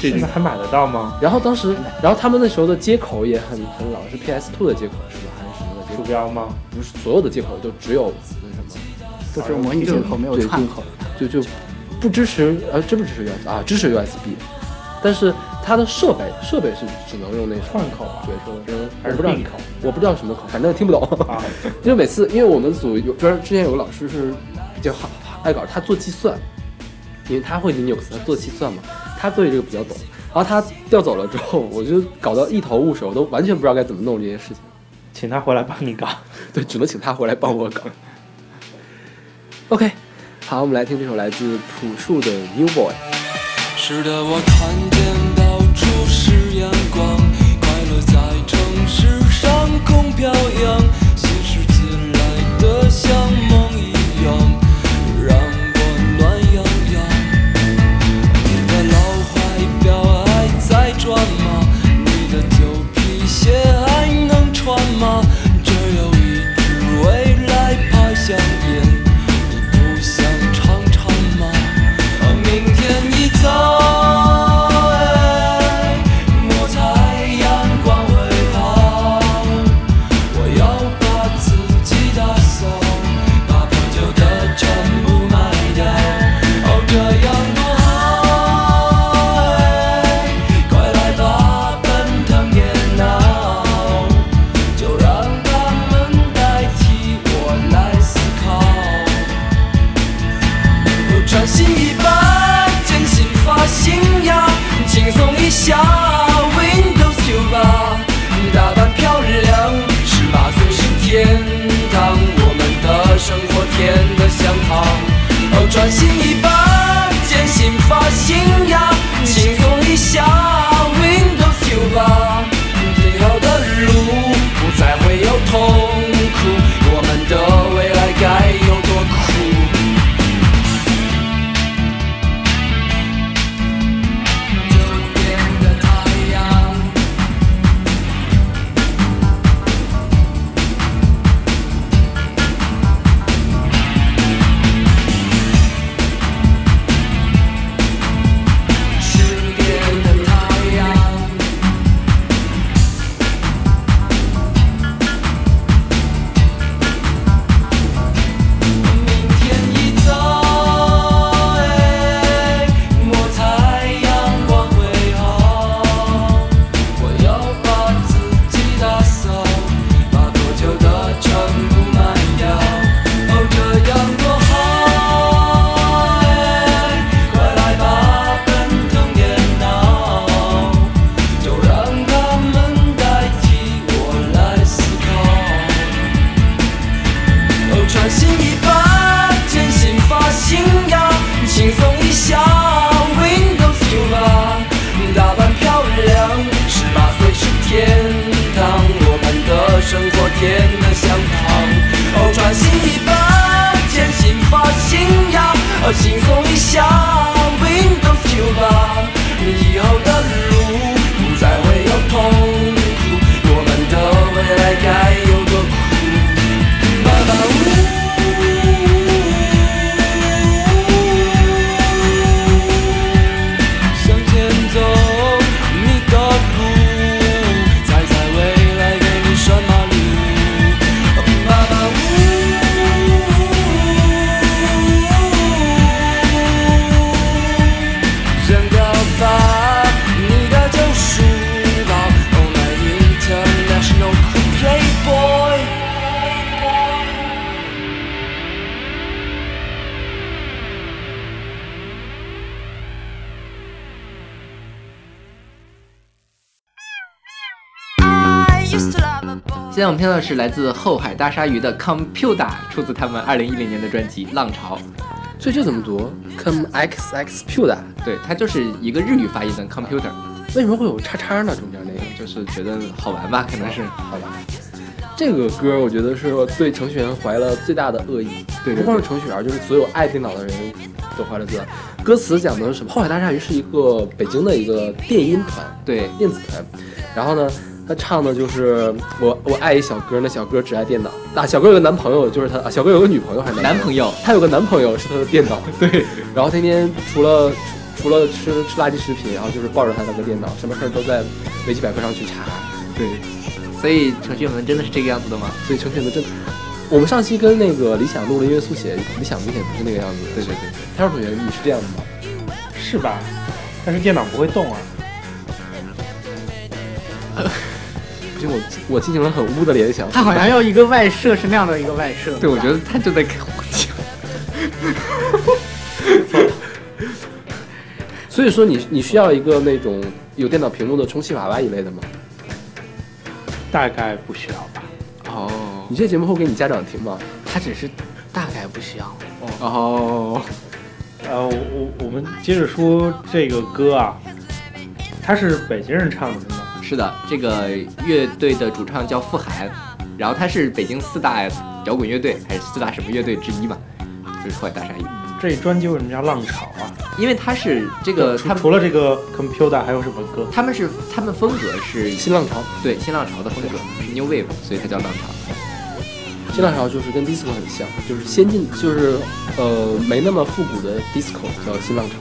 这现在还买得到吗？然后当时，然后他们那时候的接口也很很老，是 PS2 的接口是吧？还是什么的接鼠口？标吗？不是所有的接口都只有那什么。都是模拟接口，没有串口。就就不支持呃，支不支持 USB 啊，支持 USB，但是它的设备设备是只能用那种串口啊对，只能还我不知道是并口我不知道什么口，反正听不懂。啊？因为每次因为我们组有专之前有个老师是比较好爱搞，他做计算，因为他会 Linux，他做计算嘛，他对这个比较懂。然后他调走了之后，我就搞到一头雾水，我都完全不知道该怎么弄这些事情。请他回来帮你搞。对，只能请他回来帮我搞。*laughs* OK，好，我们来听这首来自朴树的《New Boy》。是的，我看见到处是阳光，快乐在城市上空飘扬，新世界来的像梦一样，see you. 大鲨鱼的 Computer，出自他们二零一零年的专辑《浪潮》。所以这怎么读？com x x p u d a 对，它就是一个日语发音的 computer，为什么会有叉叉呢？中间那个就是觉得好玩吧，可能是。好玩。这个歌我觉得是对程序员怀了最大的恶意，对对不光是程序员，就是所有爱电脑的人都怀了最大。歌词讲的是什么？后海大鲨鱼是一个北京的一个电音团，对，电子团。然后呢，他唱的就是我我爱一小哥，那小哥只爱电脑。啊，小哥有个男朋友，就是他，啊小哥有个女朋友还是男朋友，他有个男朋友是他的电脑。*laughs* 对，然后天天除了除了吃吃垃圾食品，然后就是抱着他那个电脑，什么事儿都在维基百科上去查。对，所以程序员们真的是这个样子的吗？所以程序员的真，我们上期跟那个理想录了音乐速写，理想明显不是那个样子对。对对对，他说同学，你是这样的吗？是吧？但是电脑不会动啊。*laughs* 不行，我我进行了很污的联想。他好像要一个外设是那样的一个外设。对，我觉得他就在开黄腔。*laughs* 所以说你你需要一个那种有电脑屏幕的充气娃娃一类的吗？大概不需要吧。哦你这节目会给你家长听吗？他只是大概不需要。哦，呃，我我我们接着说这个歌啊，他是北京人唱的，真的。是的，这个乐队的主唱叫傅寒，然后他是北京四大摇滚乐队还是四大什么乐队之一嘛，就是后海大鲨鱼。这专辑为什么叫浪潮啊？因为他是这个除他除了这个 Computer 还有什么歌？他们是他们风格是新浪潮，对新浪潮的风格是 New Wave，所以它叫浪潮。新浪潮就是跟 disco 很像，就是先进，就是呃没那么复古的 disco 叫新浪潮。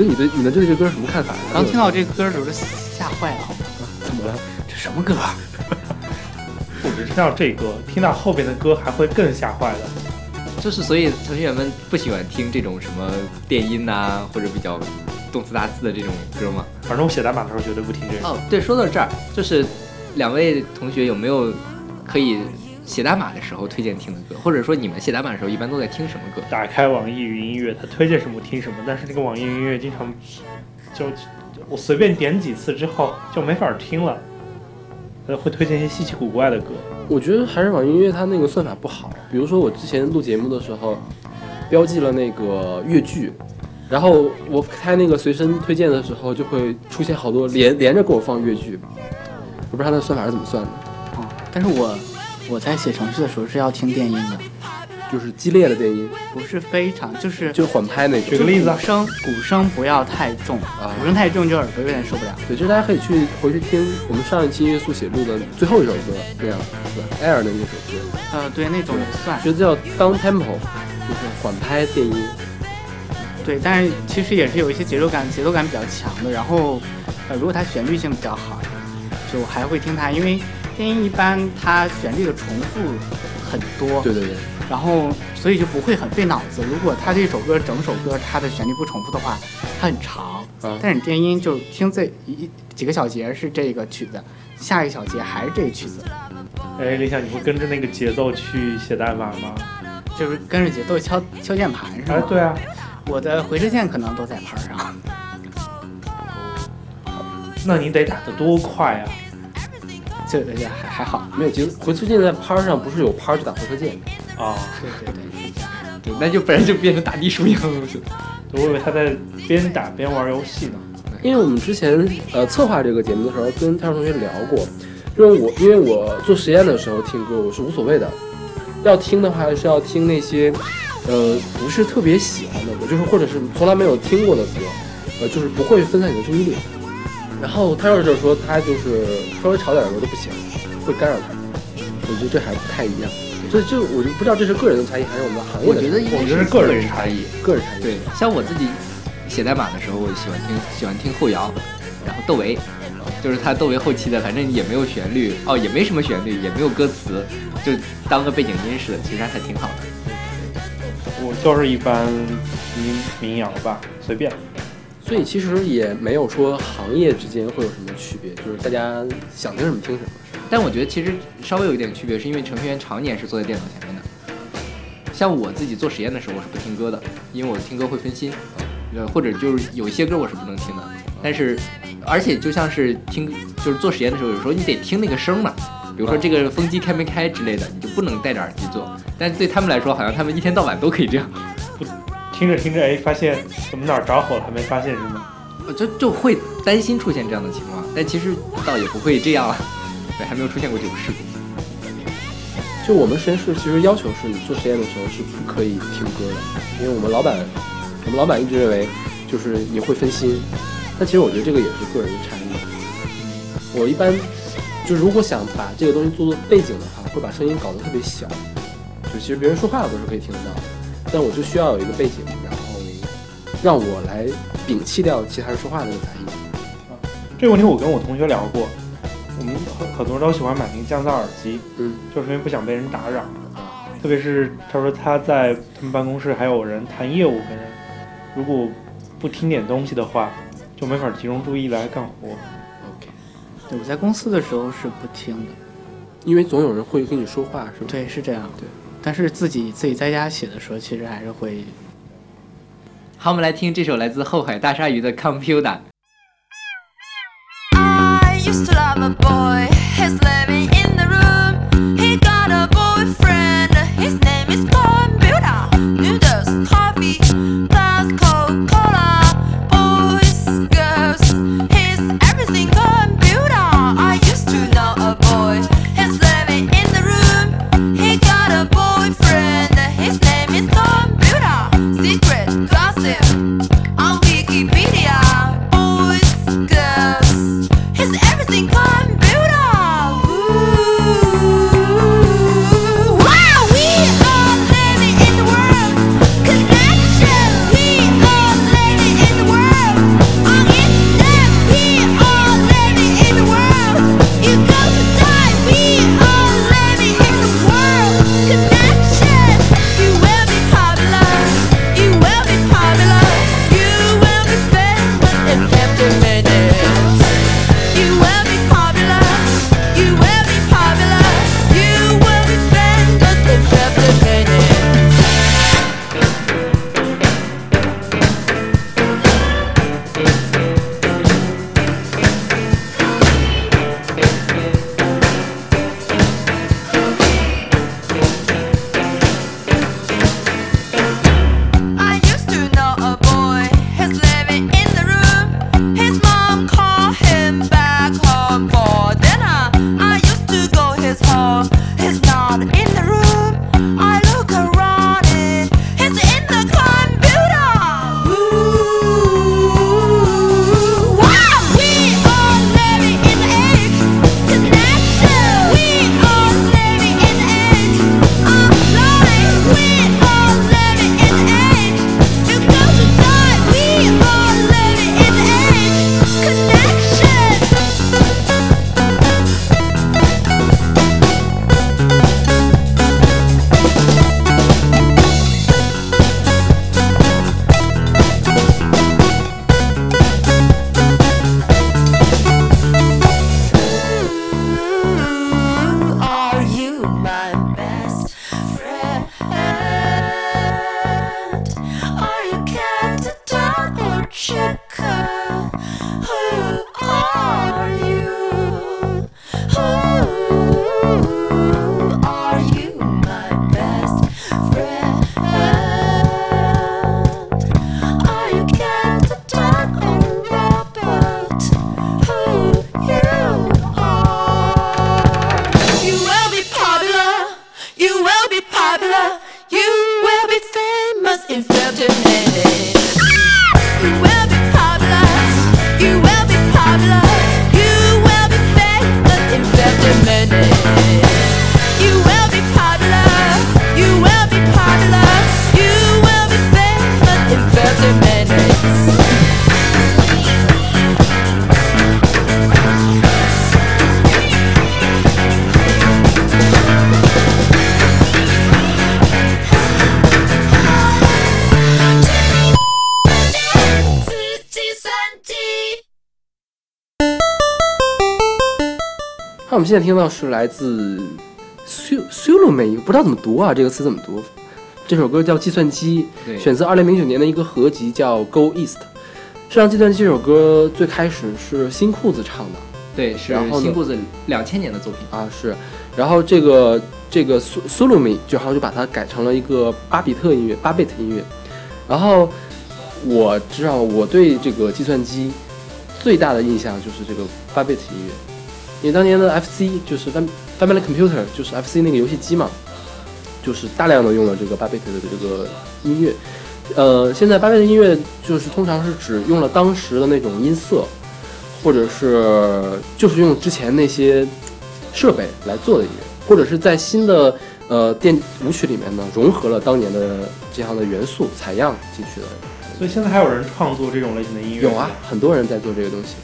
所以你对你们对这歌有什么看法？刚听到这歌的时候就吓坏了，怎么了？这什么歌？*laughs* 不只听到这歌，听到后边的歌还会更吓坏的。就是所以程序员们不喜欢听这种什么电音呐、或者比较动词大字的这种歌吗？反正我写代码的时候绝对不听这个。哦，对，说到这儿，就是两位同学有没有可以写代码的时候推荐听的歌，或者说你们写代码的时候一般都在听什么歌？打开网易云音乐，它推荐什么听什么，但是那个网易云音乐经常就我随便点几次之后就没法听了，呃，会推荐一些稀奇古怪的歌。我觉得还是网易音乐它那个算法不好。比如说我之前录节目的时候，标记了那个乐句，然后我开那个随身推荐的时候，就会出现好多连连着给我放乐句。我不知道它的算法是怎么算的，哦，但是我我在写程序的时候是要听电音的，就是激烈的电音，不是非常就是就是缓拍那种。举个例子啊鼓声鼓声不要太重，啊鼓声太重就耳朵有点受不了。对，就是大家可以去回去听我们上一期音乐速写录的最后一首歌，那样是吧？Air 的那首歌，呃，对，那种也算觉得叫 down tempo，就是缓拍电音。对，但是其实也是有一些节奏感，节奏感比较强的。然后，呃，如果它旋律性比较好，就还会听它，因为电音一般它旋律的重复很多，对对对，然后所以就不会很费脑子。如果它这首歌整首歌它的旋律不重复的话，它很长。啊但是电音就听这一几个小节是这个曲子，下一个小节还是这个曲子，哎，李想，你会跟着那个节奏去写代码吗？就是跟着节奏敲敲键盘是吗？哎，对啊，我的回车键可能都在盘上。那你得打得多快啊！这个还还好，没有节奏，回车键在拍上不是有拍就打回车键。啊，对对对。对，那就本来就变成打地鼠一样的东西了。我以为他在边打边玩游戏呢。因为我们之前呃策划这个节目的时候，跟泰尔同学聊过，因为我因为我做实验的时候听歌我是无所谓的，要听的话是要听那些呃不是特别喜欢的歌，就是或者是从来没有听过的歌，呃就是不会分散你的注意力。然后他要是就是说他就是稍微吵点的歌都不行，会干扰他。我觉得这还不太一样，所以就我就不知道这是个人的差异还是我们行业的。我觉得应该我觉得是个个人差差异。个人差异。对，像我自己写代码的时候，我喜欢听喜欢听后摇，然后窦唯，就是他窦唯后期的，反正也没有旋律，哦，也没什么旋律，也没有歌词，就当个背景音似的，其实还挺好的。我就是一般民民谣吧，随便。所以其实也没有说行业之间会有什么区别，就是大家想听什么听什么。但我觉得其实稍微有一点区别，是因为程序员常年是坐在电脑前面的。像我自己做实验的时候，我是不听歌的，因为我听歌会分心，呃，或者就是有一些歌我是不能听的。但是，而且就像是听，就是做实验的时候，有时候你得听那个声嘛，比如说这个风机开没开之类的，你就不能戴着耳机做。但对他们来说，好像他们一天到晚都可以这样，*laughs* 听着听着，哎，发现怎么哪儿着火了，还没发现是吗？呃就就会担心出现这样的情况。但其实倒也不会这样啊，对，还没有出现过这种事故。就我们实验室其实要求是你做实验的时候是不可以听歌的，因为我们老板，我们老板一直认为就是你会分心。但其实我觉得这个也是个人的差异。我一般就如果想把这个东西做做背景的话，会把声音搞得特别小，就其实别人说话我都是可以听得到的，但我就需要有一个背景，然后让我来摒弃掉其他人说话的那个杂音。这个问题我跟我同学聊过，我们很很多人都喜欢买那个降噪耳机，嗯，就是因为不想被人打扰。特别是他说他在他们办公室还有人谈业务跟人，如果不听点东西的话，就没法集中注意来干活。OK，对我在公司的时候是不听的，因为总有人会跟你说话，是吧？对，是这样。对，但是自己自己在家写的时候，其实还是会好，我们来听这首来自后海大鲨鱼的《Computer》。I used to love a boy, 现在听到是来自 Su Sulumi，不知道怎么读啊，这个词怎么读？这首歌叫《计算机》，对，选自2009年的一个合集叫《Go East》。实际上，《计算机》这首歌最开始是新裤子唱的对是然后呢新裤子两千年的作品。啊，是。然后这个这个 Su Sulumi 就好像就把它改成了一个巴比特音乐，八 bit 音乐。然后我知道我对这个计算机最大的印象就是这个八 bit 音乐，因为当年的 FC 就是 Fam- Family Computer，就是 FC 那个游戏机嘛，就是大量的用了这个八 bit 的这个音乐。呃，现在八 bit 的音乐就是通常是指用了当时的那种音色，或者是就是用之前那些设备来做的音乐，或者是在新的呃电舞曲里面呢融合了当年的这样的元素采样进去的。所以现在还有人创作这种类型的音乐？有啊，，很多人在做这个东西，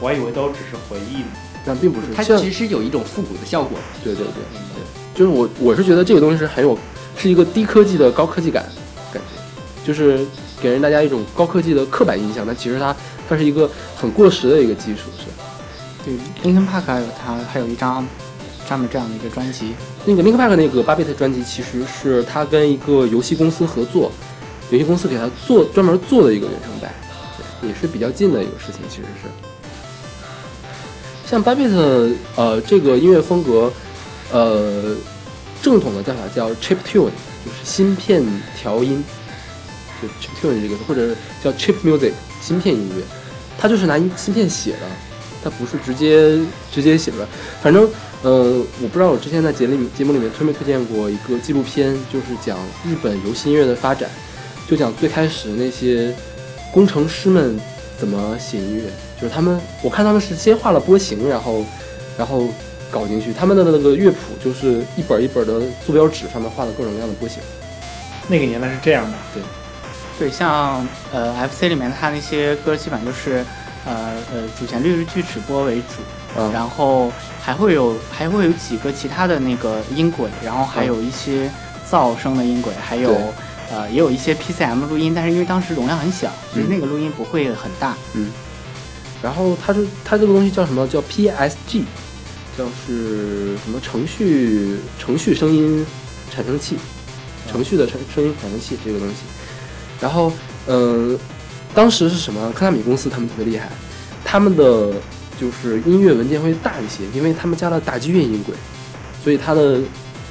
我还以为都只是回忆呢。但并不是。它其实有一种复古的效果。对对对对，就是我我是觉得这个东西是很有，是一个低科技的高科技感感觉，就是给人大家一种高科技的刻板印象，但其实它它是一个很过时的一个技术，是。对，Linkin Park 还有他还有一张专门这样的一个专辑，那个 Linkin Park 那个八 bit 专辑，其实是他跟一个游戏公司合作，游戏公司给他做专门做的一个原声带，对，也是比较近的一个事情，其实是。像八 bit 呃这个音乐风格，呃正统的叫法叫 chip tune，就是芯片调音，就 chip tune 这个，或者叫 chip music 芯片音乐，它就是拿芯片写的，它不是直接直接写的，反正。呃，我不知道我之前在节里节目里面推没推荐过一个纪录片，就是讲日本游戏音乐的发展，就讲最开始那些工程师们怎么写音乐，就是他们，我看他们是先画了波形，然后然后搞进去，他们的那个乐谱就是一本一本的坐标纸上面画的各种各样的波形。那个年代是这样的，对，对像呃 FC 里面它那些歌基本就是呃呃主旋律是锯齿波为主，嗯然后还会有还会有几个其他的那个音轨，然后还有一些噪声的音轨，还有呃也有一些 PCM 录音，但是因为当时容量很小，就是嗯。那个录音不会很大。然后它是它这个东西叫什么？叫 PSG，叫是什么程序程序声音产生器，程序的声声音产生器这个东西。然后嗯、当时是什么？科纳米公司他们特别厉害，他们的就是音乐文件会大一些，因为他们加了打击乐音轨，所以它的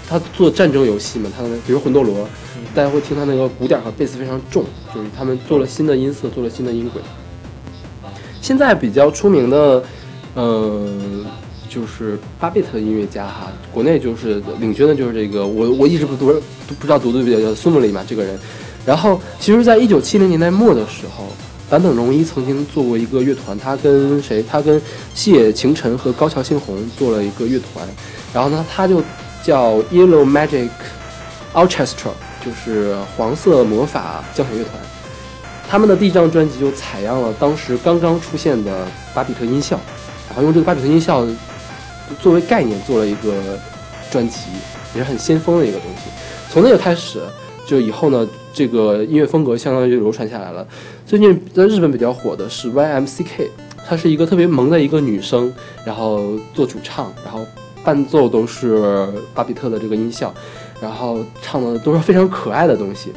他做战争游戏嘛，他的比如魂斗罗，大家会听他那个鼓点和贝斯非常重，就是他们做了新的音色，做了新的音轨。现在比较出名的，呃，就是八 bit 的音乐家哈，国内就是领军的就是这个，我我一直不读不知道读对不对，叫苏木里嘛这个人。然后其实，在一九七零年代末的时候，坂本龙一曾经做过一个乐团，他跟谁？他跟细野晴臣和高桥幸宏做了一个乐团，然后呢，他就叫 Yellow Magic Orchestra，就是黄色魔法交响乐团。他们的第一张专辑就采样了当时刚刚出现的巴比特音效，然后用这个巴比特音效作为概念做了一个专辑，也是很先锋的一个东西。从那个开始，就以后呢，这个音乐风格相当于流传下来了。最近在日本比较火的是 YMCK，她是一个特别萌的一个女生，然后做主唱，然后伴奏都是巴比特的这个音效，然后唱的都是非常可爱的东西。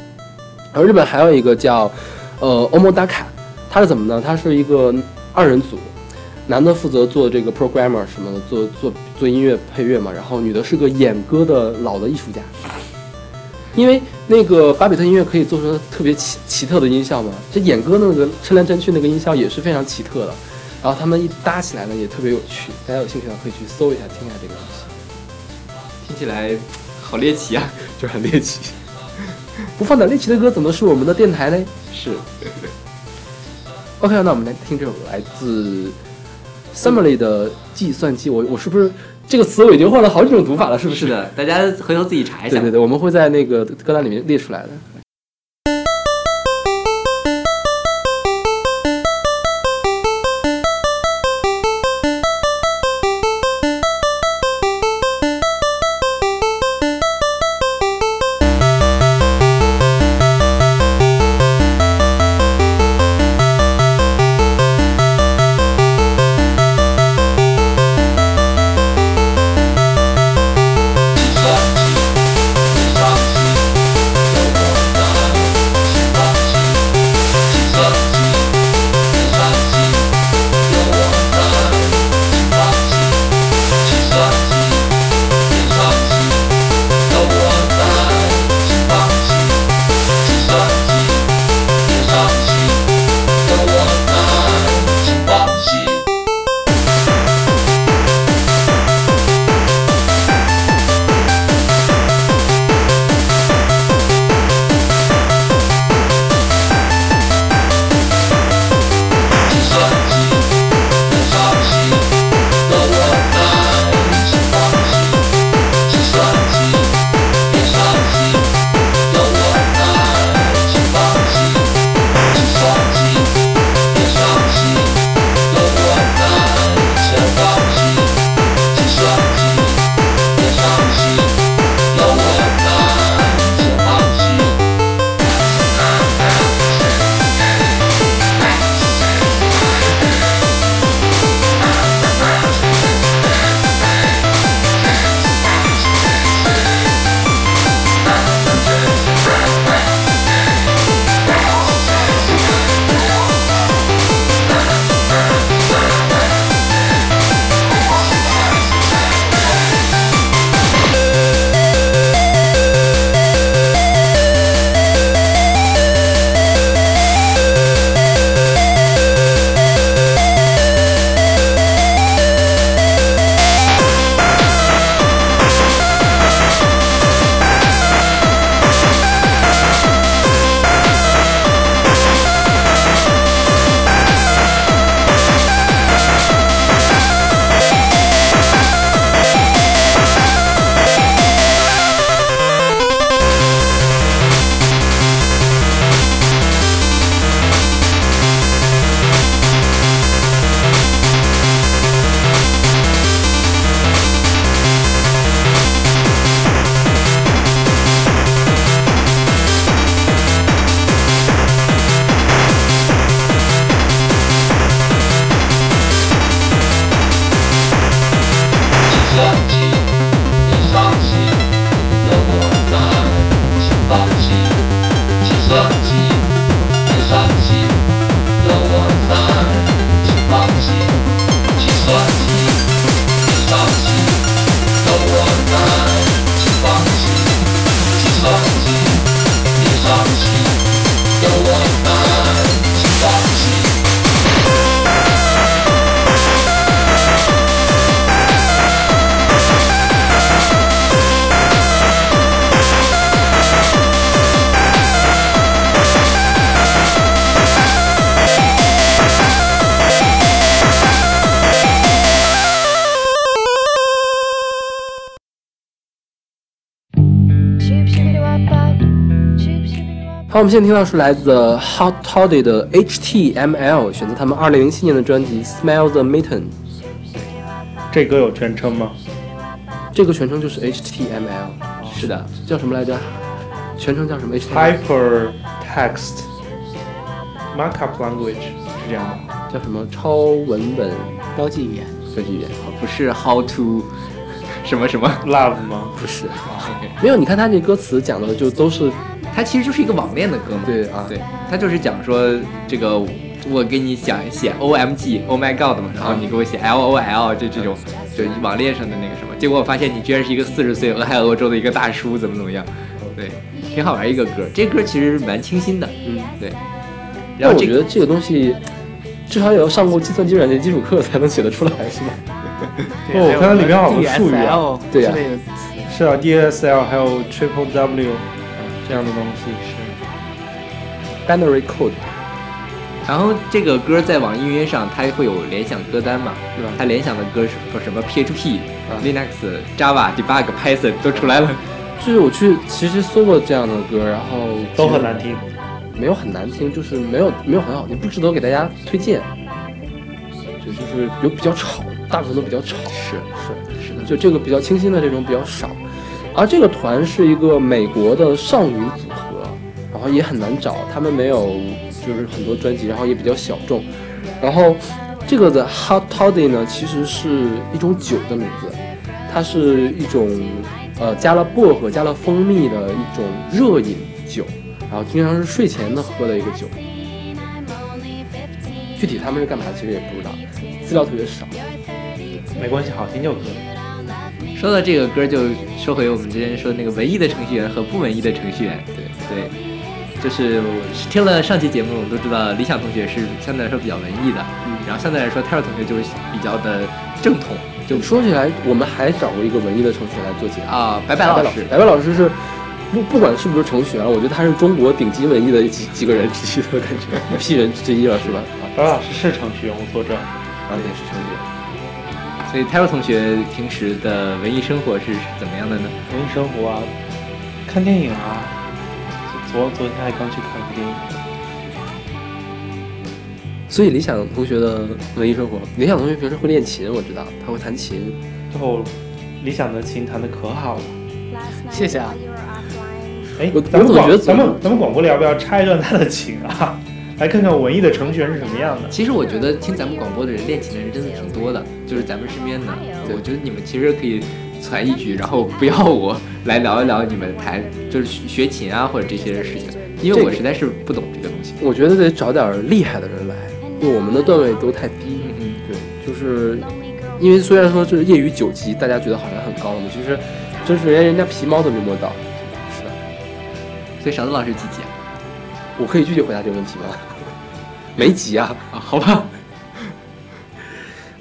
而日本还有一个叫呃 Omodaka，他是怎么呢？他是一个二人组，男的负责做这个 programmer 什么的，做做做音乐配乐嘛，然后女的是个演歌的老的艺术家。因为那个巴比特音乐可以做出特别奇奇特的音效嘛，这演歌那个抻来抻去那个音效也是非常奇特的，然后他们一搭起来呢也特别有趣，大家有兴趣的可以去搜一下听一下这个东西，听起来好猎奇啊！*laughs* 就是很猎奇。不放点猎奇的歌怎么是我们的电台呢？是 OK，那我们来听这首来自 Summerly 的计算机。我我是不是这个词我已经换了好几种读法了？是不是？是的，大家回头自己查一下。对对对，我们会在那个歌单里面列出来的。我们现在听到是来自 Hot Toddy 的 HTML，选择他们二零零七年的专辑《Smell the Mitten》。这歌有全称吗？这个全称就是 HTML，是的，叫什么来着？全称叫什么？HTML Hypertext Markup Language 是这样的。叫什么？超文本标记语言。标记语言？不是 how to *laughs* 什么什么，Love 吗？不是，没有。你看他这歌词讲的就都是它其实就是一个网恋的歌嘛。对啊，对，它就是讲说这个我给你讲写 O M G Oh my God 嘛，然后你给我写 L O L 就这种就网恋上的那个什么，结果我发现你居然是一个四十岁俄亥俄州的一个大叔，怎么怎么样？对，挺好玩一个歌，这歌其实蛮清新的，嗯，对。但然后这个我觉得这个东西至少也要上过计算机软件基础课才能写得出来，是吧？哦我看到里面好多术语啊对呀之类的词。是啊，DSL 还有 Triple W 这样的东西是。binary code 然后这个歌在网易云音乐上它会有联想歌单嘛，对吧？它联想的歌是说什么 PHP、啊 Linux、Java、Debug、Python 都出来了。就是我去其实搜过这样的歌，然后都很难听。没有很难听，就是没有没有很好听，不值得给大家推荐。就就是有比较吵，大部分都比较吵。是是，是的，就这个比较清新的这种比较少。而这个团是一个美国的少女组合，然后也很难找，他们没有就是很多专辑，然后也比较小众。然后这个的 Hot Toddy 呢，其实是一种酒的名字，它是一种呃加了薄荷、加了蜂蜜的一种热饮酒，然后经常是睡前的喝的一个酒。具体他们是干嘛，其实也不知道，资料特别少。没关系，好听就可以。说到这个歌，就说回我们之前说那个文艺的程序员和不文艺的程序员。对对，就是我听了上期节目，我们都知道理想同学是相对来说比较文艺的，嗯然后相对来说泰尔同学就是比较的正统，就就说起来，我们还找过一个文艺的程序员来做节目，啊，白白白老师，白白老师是不不管是不是程序员，我觉得他是中国顶级文艺的几几个人之一的感觉，一批人之一了，是吧？啊，白老师是程序员，我作证。啊，也是程序员。所以泰尔同学平时的文艺生活是怎么样的呢？文艺生活啊，看电影啊。昨昨天还刚去看电影。所以理想同学的文艺生活，理想同学平时会练琴，我知道他会弹琴。最后，理想的琴弹的可好了。谢谢啊。哎我，咱们广我总觉得咱们咱们广播里要不要插一段他的琴啊？来看看文艺的程序员是什么样的。其实我觉得听咱们广播的人练琴的人真的挺多的，就是咱们身边的。我觉得你们其实可以攒一局，然后不要我来聊一聊你们弹就是学学琴啊或者这些事情，因为我实在是不懂这个东西。我觉得得找点厉害的人来，因为我们的段位都太低。嗯对，就是因为虽然说就是业余九级，大家觉得好像很高呢，其实真是连人家皮毛都没摸到。是的，所以勺子老师几级啊？我可以具体回答这个问题吗？*laughs* 没级啊。啊，好吧。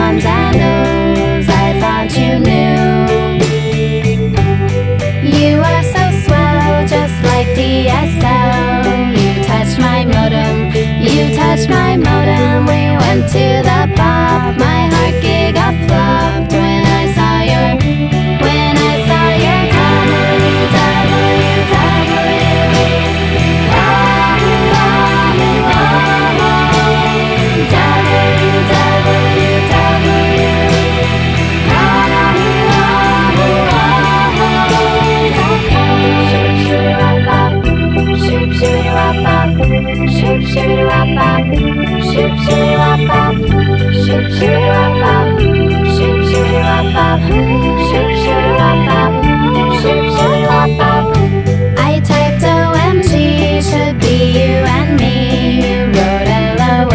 I thought you knew. You are so swell, just like DSL. You touched my modem, you touched my modem. We went to the pub, my heart gig a flop. Shoop, shooby wop bop. Shoop, shooby wop bop. Shoop, shooby wop bop. Shoop, shooby wop bop. Shoop, shooby wop bop. Shoop, shooby wop bop. I typed OMG, should be you and me. You wrote LOL,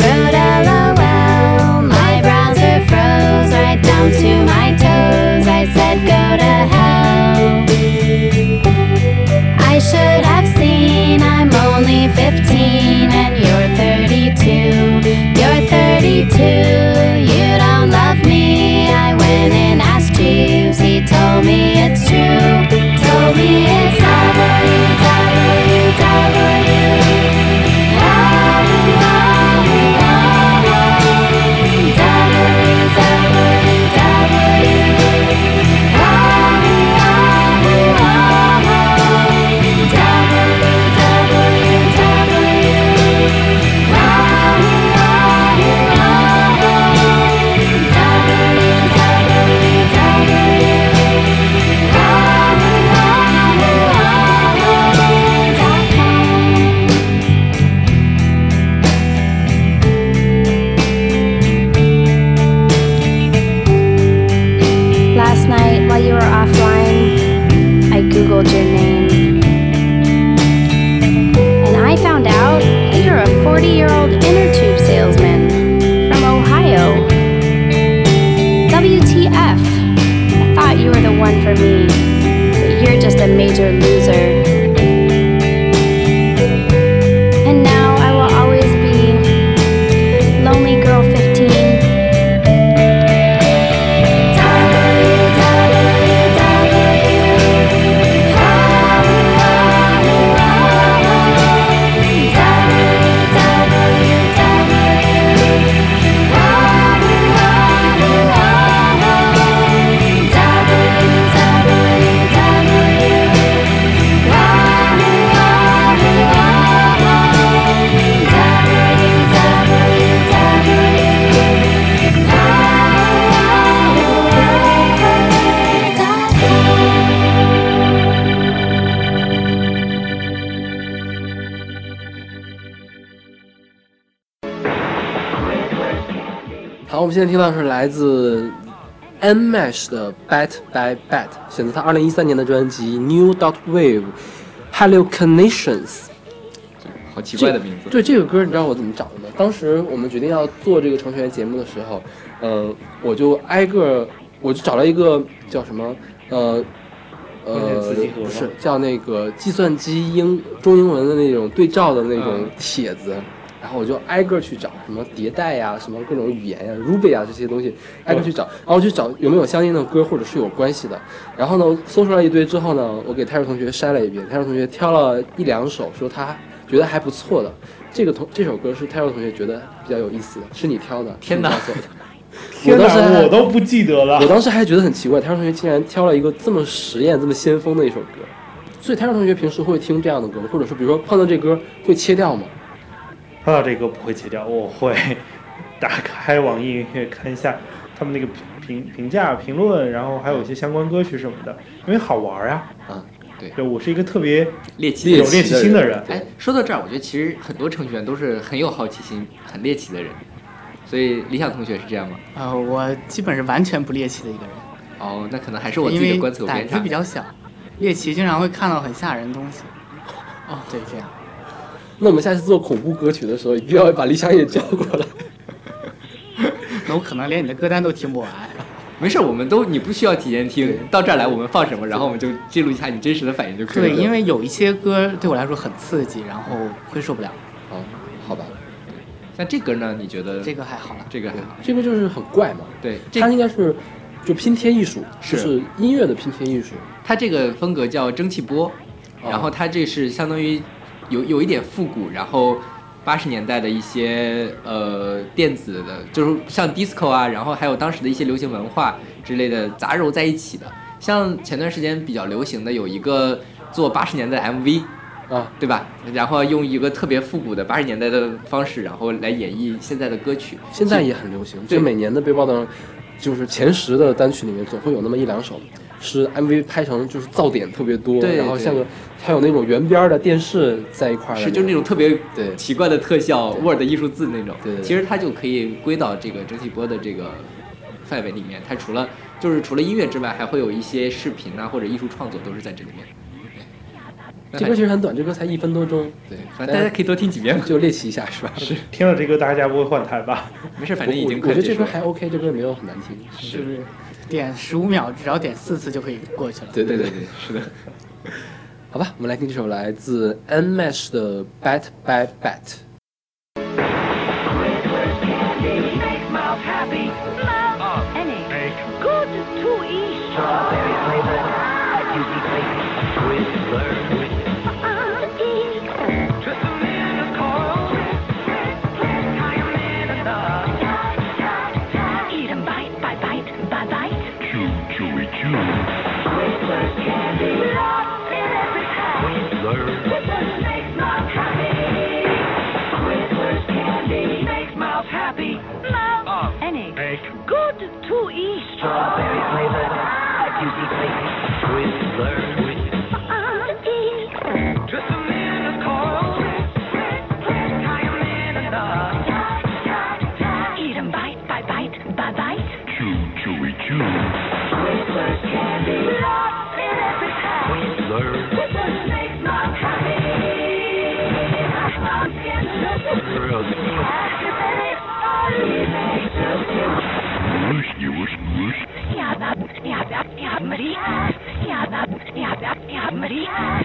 wrote LOL. My browser froze right down to my toes. I said go to hell should have seen. I'm only 15 and you're 32 You're 32 You don't love me. I went and asked Jeeves He told me it's true. Told me it's not 在听到是来自 Nmesh 的《Bat by Bat》，选择他二零一三年的专辑《New Dot Wave Hallucinations》。好奇怪的名字。对这个歌，你知道我怎么找的吗？当时我们决定要做这个程序员节目的时候，呃、我就挨个，我就找了一个叫什么，呃。呃不是叫那个计算机英中英文的那种对照的那种嗯帖子，然后我就挨个去找什么迭代呀、什么各种语言呀、Ruby 啊这些东西，挨个去找，然后去找有没有相应的歌或者是有关系的。然后呢，搜出来一堆之后呢，我给泰瑞同学筛了一遍，泰瑞同学挑了一两首，说他觉得还不错的。这个同这首歌是泰瑞同学觉得比较有意思的，是你挑的，天哪哪，我 *laughs* 我当时，我都不记得了我。当时还觉得很奇怪，泰瑞同学竟然挑了一个这么实验、这么先锋的一首歌。所以泰瑞同学平时会听这样的歌吗？或者说，比如说碰到这歌会切掉吗？看到这个不会切掉，我会 *laughs* 打开网易云音乐看一下他们那个评评评价、评论，然后还有一些相关歌曲什么的，因为好玩呀。啊，对我是一个特别猎奇有猎奇心的人。哎，说到这儿，我觉得其实很多程序员都是很有好奇心、很猎奇的人。所以理想同学是这样吗？呃，我基本是完全不猎奇的一个人，哦，那可能还是我自己的观测偏差子比。较小，猎奇经常会看到很吓人的东西。哦，对，这样。那我们下次做恐怖歌曲的时候，一定要把李想也叫过来。*laughs* 那我可能连你的歌单都听不完。没事，我们都你不需要提前听，到这儿来我们放什么，然后我们就记录一下你真实的反应就可以了对，因为有一些歌对我来说很刺激，然后会受不了。啊，好吧，像这歌呢，你觉得这个还好了。这个还好？这个就是很怪嘛，对，这它应该是就拼贴艺术，是就是音乐的拼贴艺术。它这个风格叫蒸汽波，然后它这是相当于有有一点复古，然后八十年代的一些呃电子的，就是像 disco 啊，然后还有当时的一些流行文化之类的杂糅在一起的。像前段时间比较流行的有一个做八十年代 MV，啊，对吧？然后用一个特别复古的八十年代的方式，然后来演绎现在的歌曲。现在也很流行，对就每年的 Billboard，就是前十的单曲里面总会有那么一两首是 MV 拍成就是噪点特别多，然后像个还有那种圆边的电视在一块儿是就那种特别对奇怪的特效，Word 艺术字那种。对其实它就可以归到这个蒸汽波的这个范围里面。它除了就是除了音乐之外，还会有一些视频啊或者艺术创作都是在这里面。*laughs* 这歌其实很短，这歌才一分多钟，对，反正大家可以多听几遍嘛。就练习一下是吧？*laughs* 是，听了这歌大家不会换台吧？没事，反正已经我我觉得这歌还 OK，这歌也没有很难听。就是点十五秒，只要点四次就可以过去了。对对对对对，是的。*laughs* 好吧，我们来听这首来自 Nmesh 的《Bat by Bat》。Strong, berry flavored, QC flavor. Maria, ja, ja, ja, ja, Maria.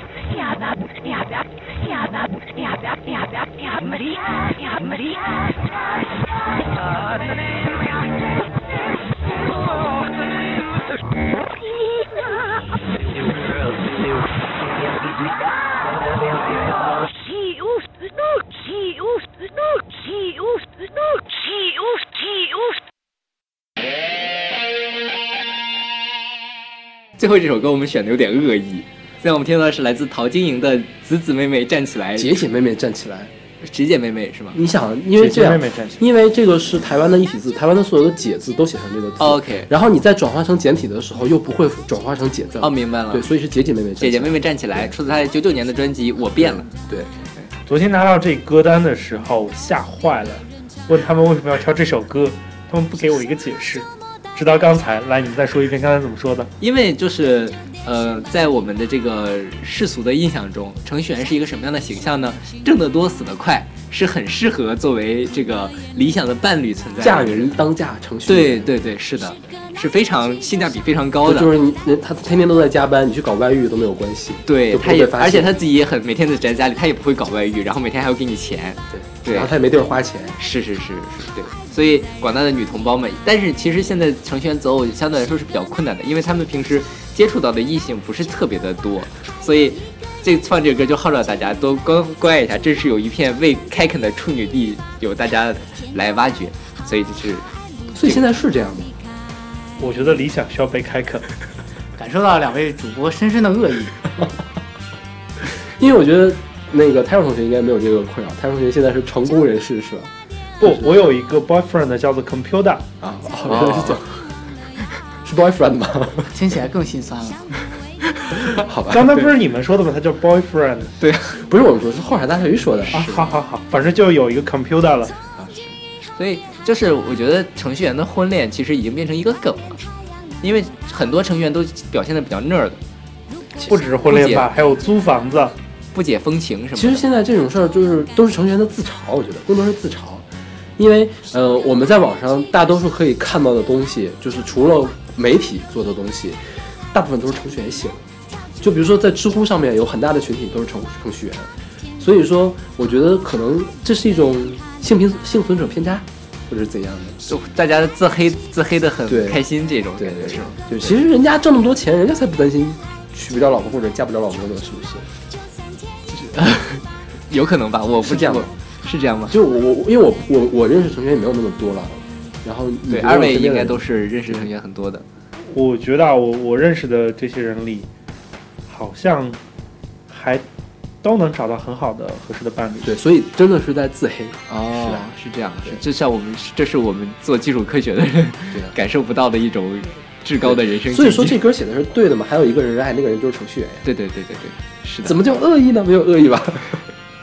这首歌我们选的有点恶意。现在我们听到的是来自陶晶莹的《子子妹妹站起来》，姐姐妹妹站起来。姐姐妹妹是吗？你想，因为姐姐这样，妹妹站起来因为这个是台湾的一体字，台湾的所有的解字都写成这个 OK 然后你在转化成简体的时候，又不会转化成解字。哦，明白了。对，所以是姐姐妹妹站起来。姐姐妹妹站起来，出自她九九年的专辑《我变了》。对，昨天拿到这歌单的时候吓坏了，问他们为什么要挑这首歌，他们不给我一个解释。直到刚才，来你们再说一遍刚才怎么说的？因为就是呃，在我们的这个世俗的印象中，程序员是一个什么样的形象呢？挣得多，死得快，是很适合作为这个理想的伴侣存在的。嫁人当嫁程序员。对对对，是的，是非常性价比非常高的。就是你，人他天天都在加班，你去搞外遇都没有关系。对，他也，而且他自己也很每天在宅家里，他也不会搞外遇，然后每天还要给你钱。对对然后他也没地儿花钱。是是是是，对。所以广大的女同胞们，但是其实现在程序员择偶相对来说是比较困难的，因为他们平时接触到的异性不是特别的多，所以这放这个歌就号召大家多关关爱一下，这是有一片未开垦的处女地，有大家来挖掘，所以就是所以现在是这样的。我觉得理想需要被开垦。感受到两位主播深深的恶意。因为我觉得那个泰若同学应该没有这个困扰，泰若同学现在是成功人士是吧？不，我有一个 boyfriend 叫做 computer，啊，哦，原来是这样，是 boyfriend 吗？听起来更心酸了。*laughs* 好吧，刚才不是你们说的吗？他叫 boyfriend 对不是我们说，是后海大鲨鱼说的。啊，好好好，反正就有一个 computer 了。啊所以就是我觉得程序员的婚恋其实已经变成一个梗了，因为很多程序员都表现的比较 nerd，不只是婚恋吧，还有租房子。不解风情什么的。其实现在这种事儿就是都是程序员的自嘲，我觉得更多是自嘲，因为呃我们在网上大多数可以看到的东西，就是除了媒体做的东西，大部分都是程序员写的。就比如说在知乎上面有很大的群体都是程程序员，所以说我觉得可能这是一种幸平幸存者偏差，或者是怎样的。就大家自黑自黑的很开心这种感觉是吗？，就其实人家挣那么多钱，人家才不担心娶不着老婆或者嫁不着老公呢，是不是？*laughs* 有可能吧，我不是这样是这样吗？就我我因为我我我认识程序员也没有那么多了，然后对，二位应该都是认识成员很多的。我觉得啊，我我认识的这些人里，好像还都能找到很好的合适的伴侣。对，所以真的是在自黑。哦是的是这样，是就像我们这是我们做基础科学的人对 *laughs* 感受不到的一种至高的人生。所以说这歌写的是对的嘛？还有一个人爱，那个人就是程序员呀。对对对对对，是的。怎么叫恶意呢？没有恶意吧？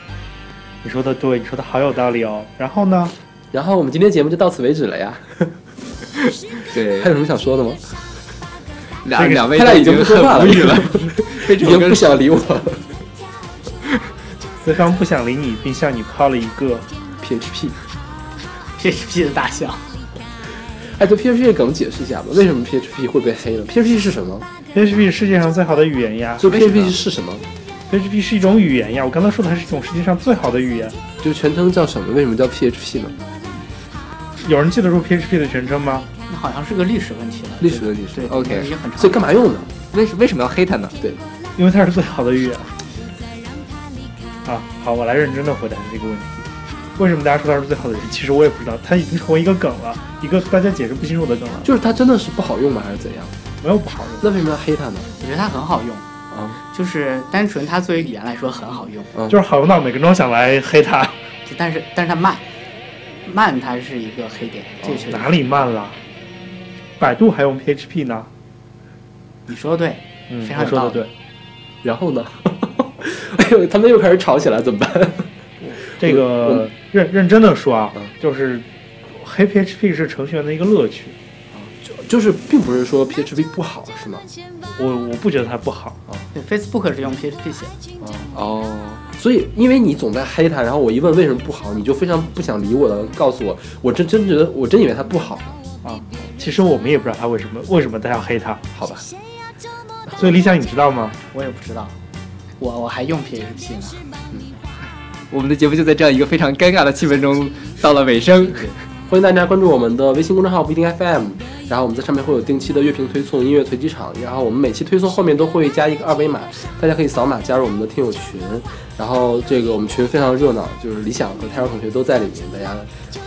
*laughs* 你说的对，你说的好有道理哦。然后呢，然后我们今天节目就到此为止了呀。*laughs* 对还有什么想说的吗？两两位他俩已经不说话了很无语了，*laughs* 已经不想理我了。*laughs* 对方不想理你，并向你抛了一个 PHP，PHP 的大象，哎，对 PHP 的梗解释一下吧，为什么 PHP 会被黑了？PHP 是什么？PHP 是世界上最好的语言呀。所以为什么 PHP 是什么？PHP 是一种语言呀。我刚才说的还是一种世界上最好的语言。就全称叫什么？为什么叫 PHP 呢？有人记得住 PHP 的全称吗？那好像是个历史问题了。历史问题是对 OK 已经很长。所以干嘛用呢？为什为什么要黑它呢？对因为它是最好的语言。啊，好，我来认真的回答这个问题。为什么大家说它是最好的语言？其实我也不知道，它已经成为一个梗了，一个大家解释不清楚的梗了。就是它真的是不好用吗？还是怎样？没有不好用。那为什么要黑它呢？我觉得它很好用，啊，就是单纯它作为语言来说很好用，嗯就是好用到每个人都想来黑它。就但是但是它慢，慢它是一个黑点，哪里慢了？百度还用 PHP 呢。你说的对，嗯，非常说的对。然后呢？*laughs* 哎呦，他们又开始吵起来，怎么办？这个认认真的说啊嗯，就是黑 PHP 是程序员的一个乐趣。就是并不是说 PHP 不好，是吗？我我不觉得它不好。对，Facebook 是用 PHP 写的，哦，所以，因为你总在黑它，然后我一问为什么不好，你就非常不想理我的告诉我，我真真觉得我真以为它不好呢。啊，其实我们也不知道他为什么 *laughs* 为什么他要黑它。好吧，所以理想你知道吗？我也不知道，我我还用 PHP 呢。嗯我们的节目就在这样一个非常尴尬的气氛中到了尾声。欢迎大家关注我们的微信公众号不一定 FM，然后我们在上面会有定期的乐评推送、音乐随机场，然后我们每期推送后面都会加一个二维码，大家可以扫码加入我们的听友群，然后这个我们群非常热闹，就是李想和泰尔同学都在里面，大家，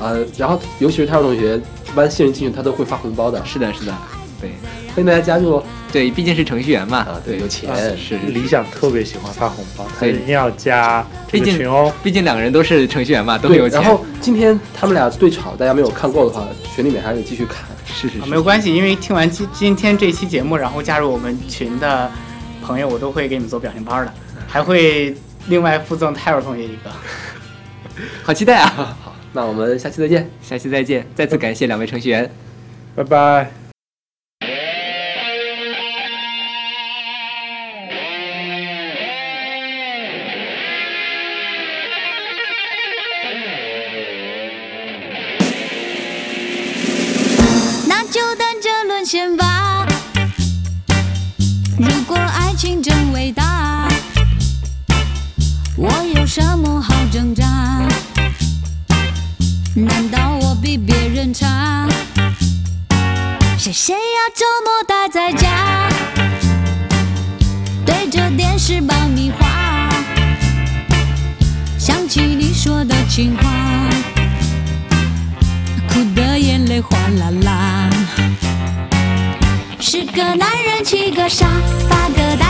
呃，然后尤其是泰尔同学，一般新人进去他都会发红包的，是的，是的，对。欢迎大家加入哦。对，毕竟是程序员嘛，啊，对，有钱啊是理想特别喜欢发红包，他对一定要加这毕竟个群哦。毕竟两个人都是程序员嘛，都有钱。然后今天他们俩对吵，大家没有看够的话，群里面还可以继续看。啊，是是是没有关系，因为听完今今天这期节目，然后加入我们群的朋友，我都会给你们做表情包的，还会另外附赠泰尔同学一个。*laughs* 好期待啊！*laughs* 好，那我们下期再见。下期再见，再次感谢两位程序员。拜拜。如果爱情真伟大，我有什么好挣扎？难道我比别人差？谁谁要周末待在家，对着电视爆米花，想起你说的情话。哭的眼泪哗啦啦。十个男人七个傻，八个呆，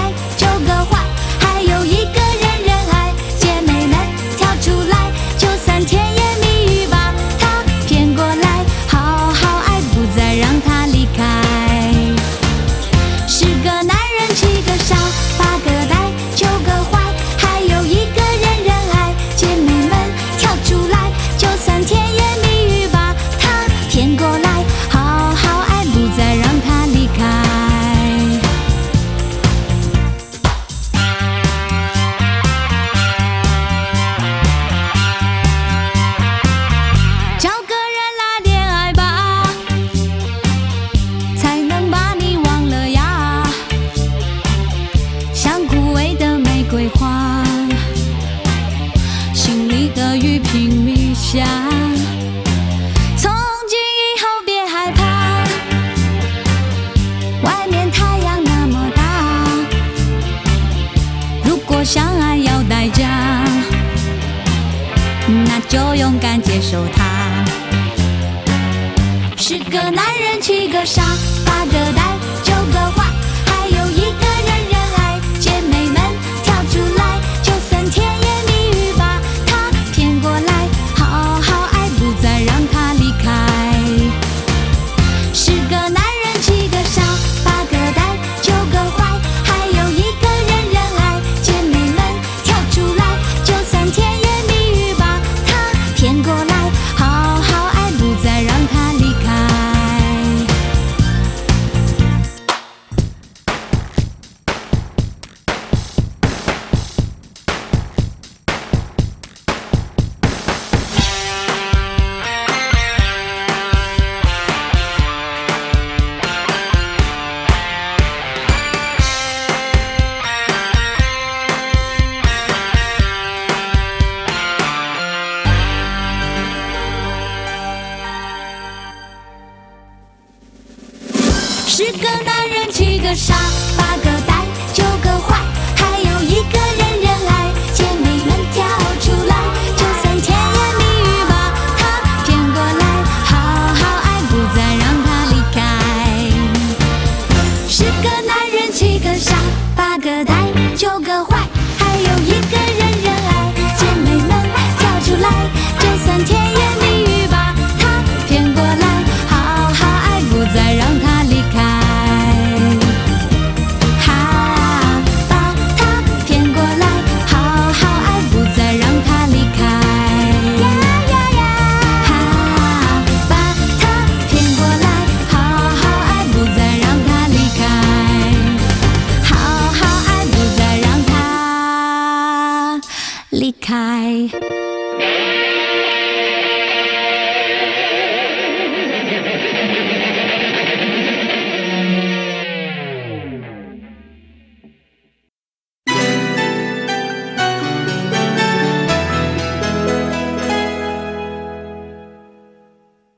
雨拼命下。从今以后别害怕，外面太阳那么大。如果相爱要代价。那就勇敢接受它。十个男人七个傻，八个呆，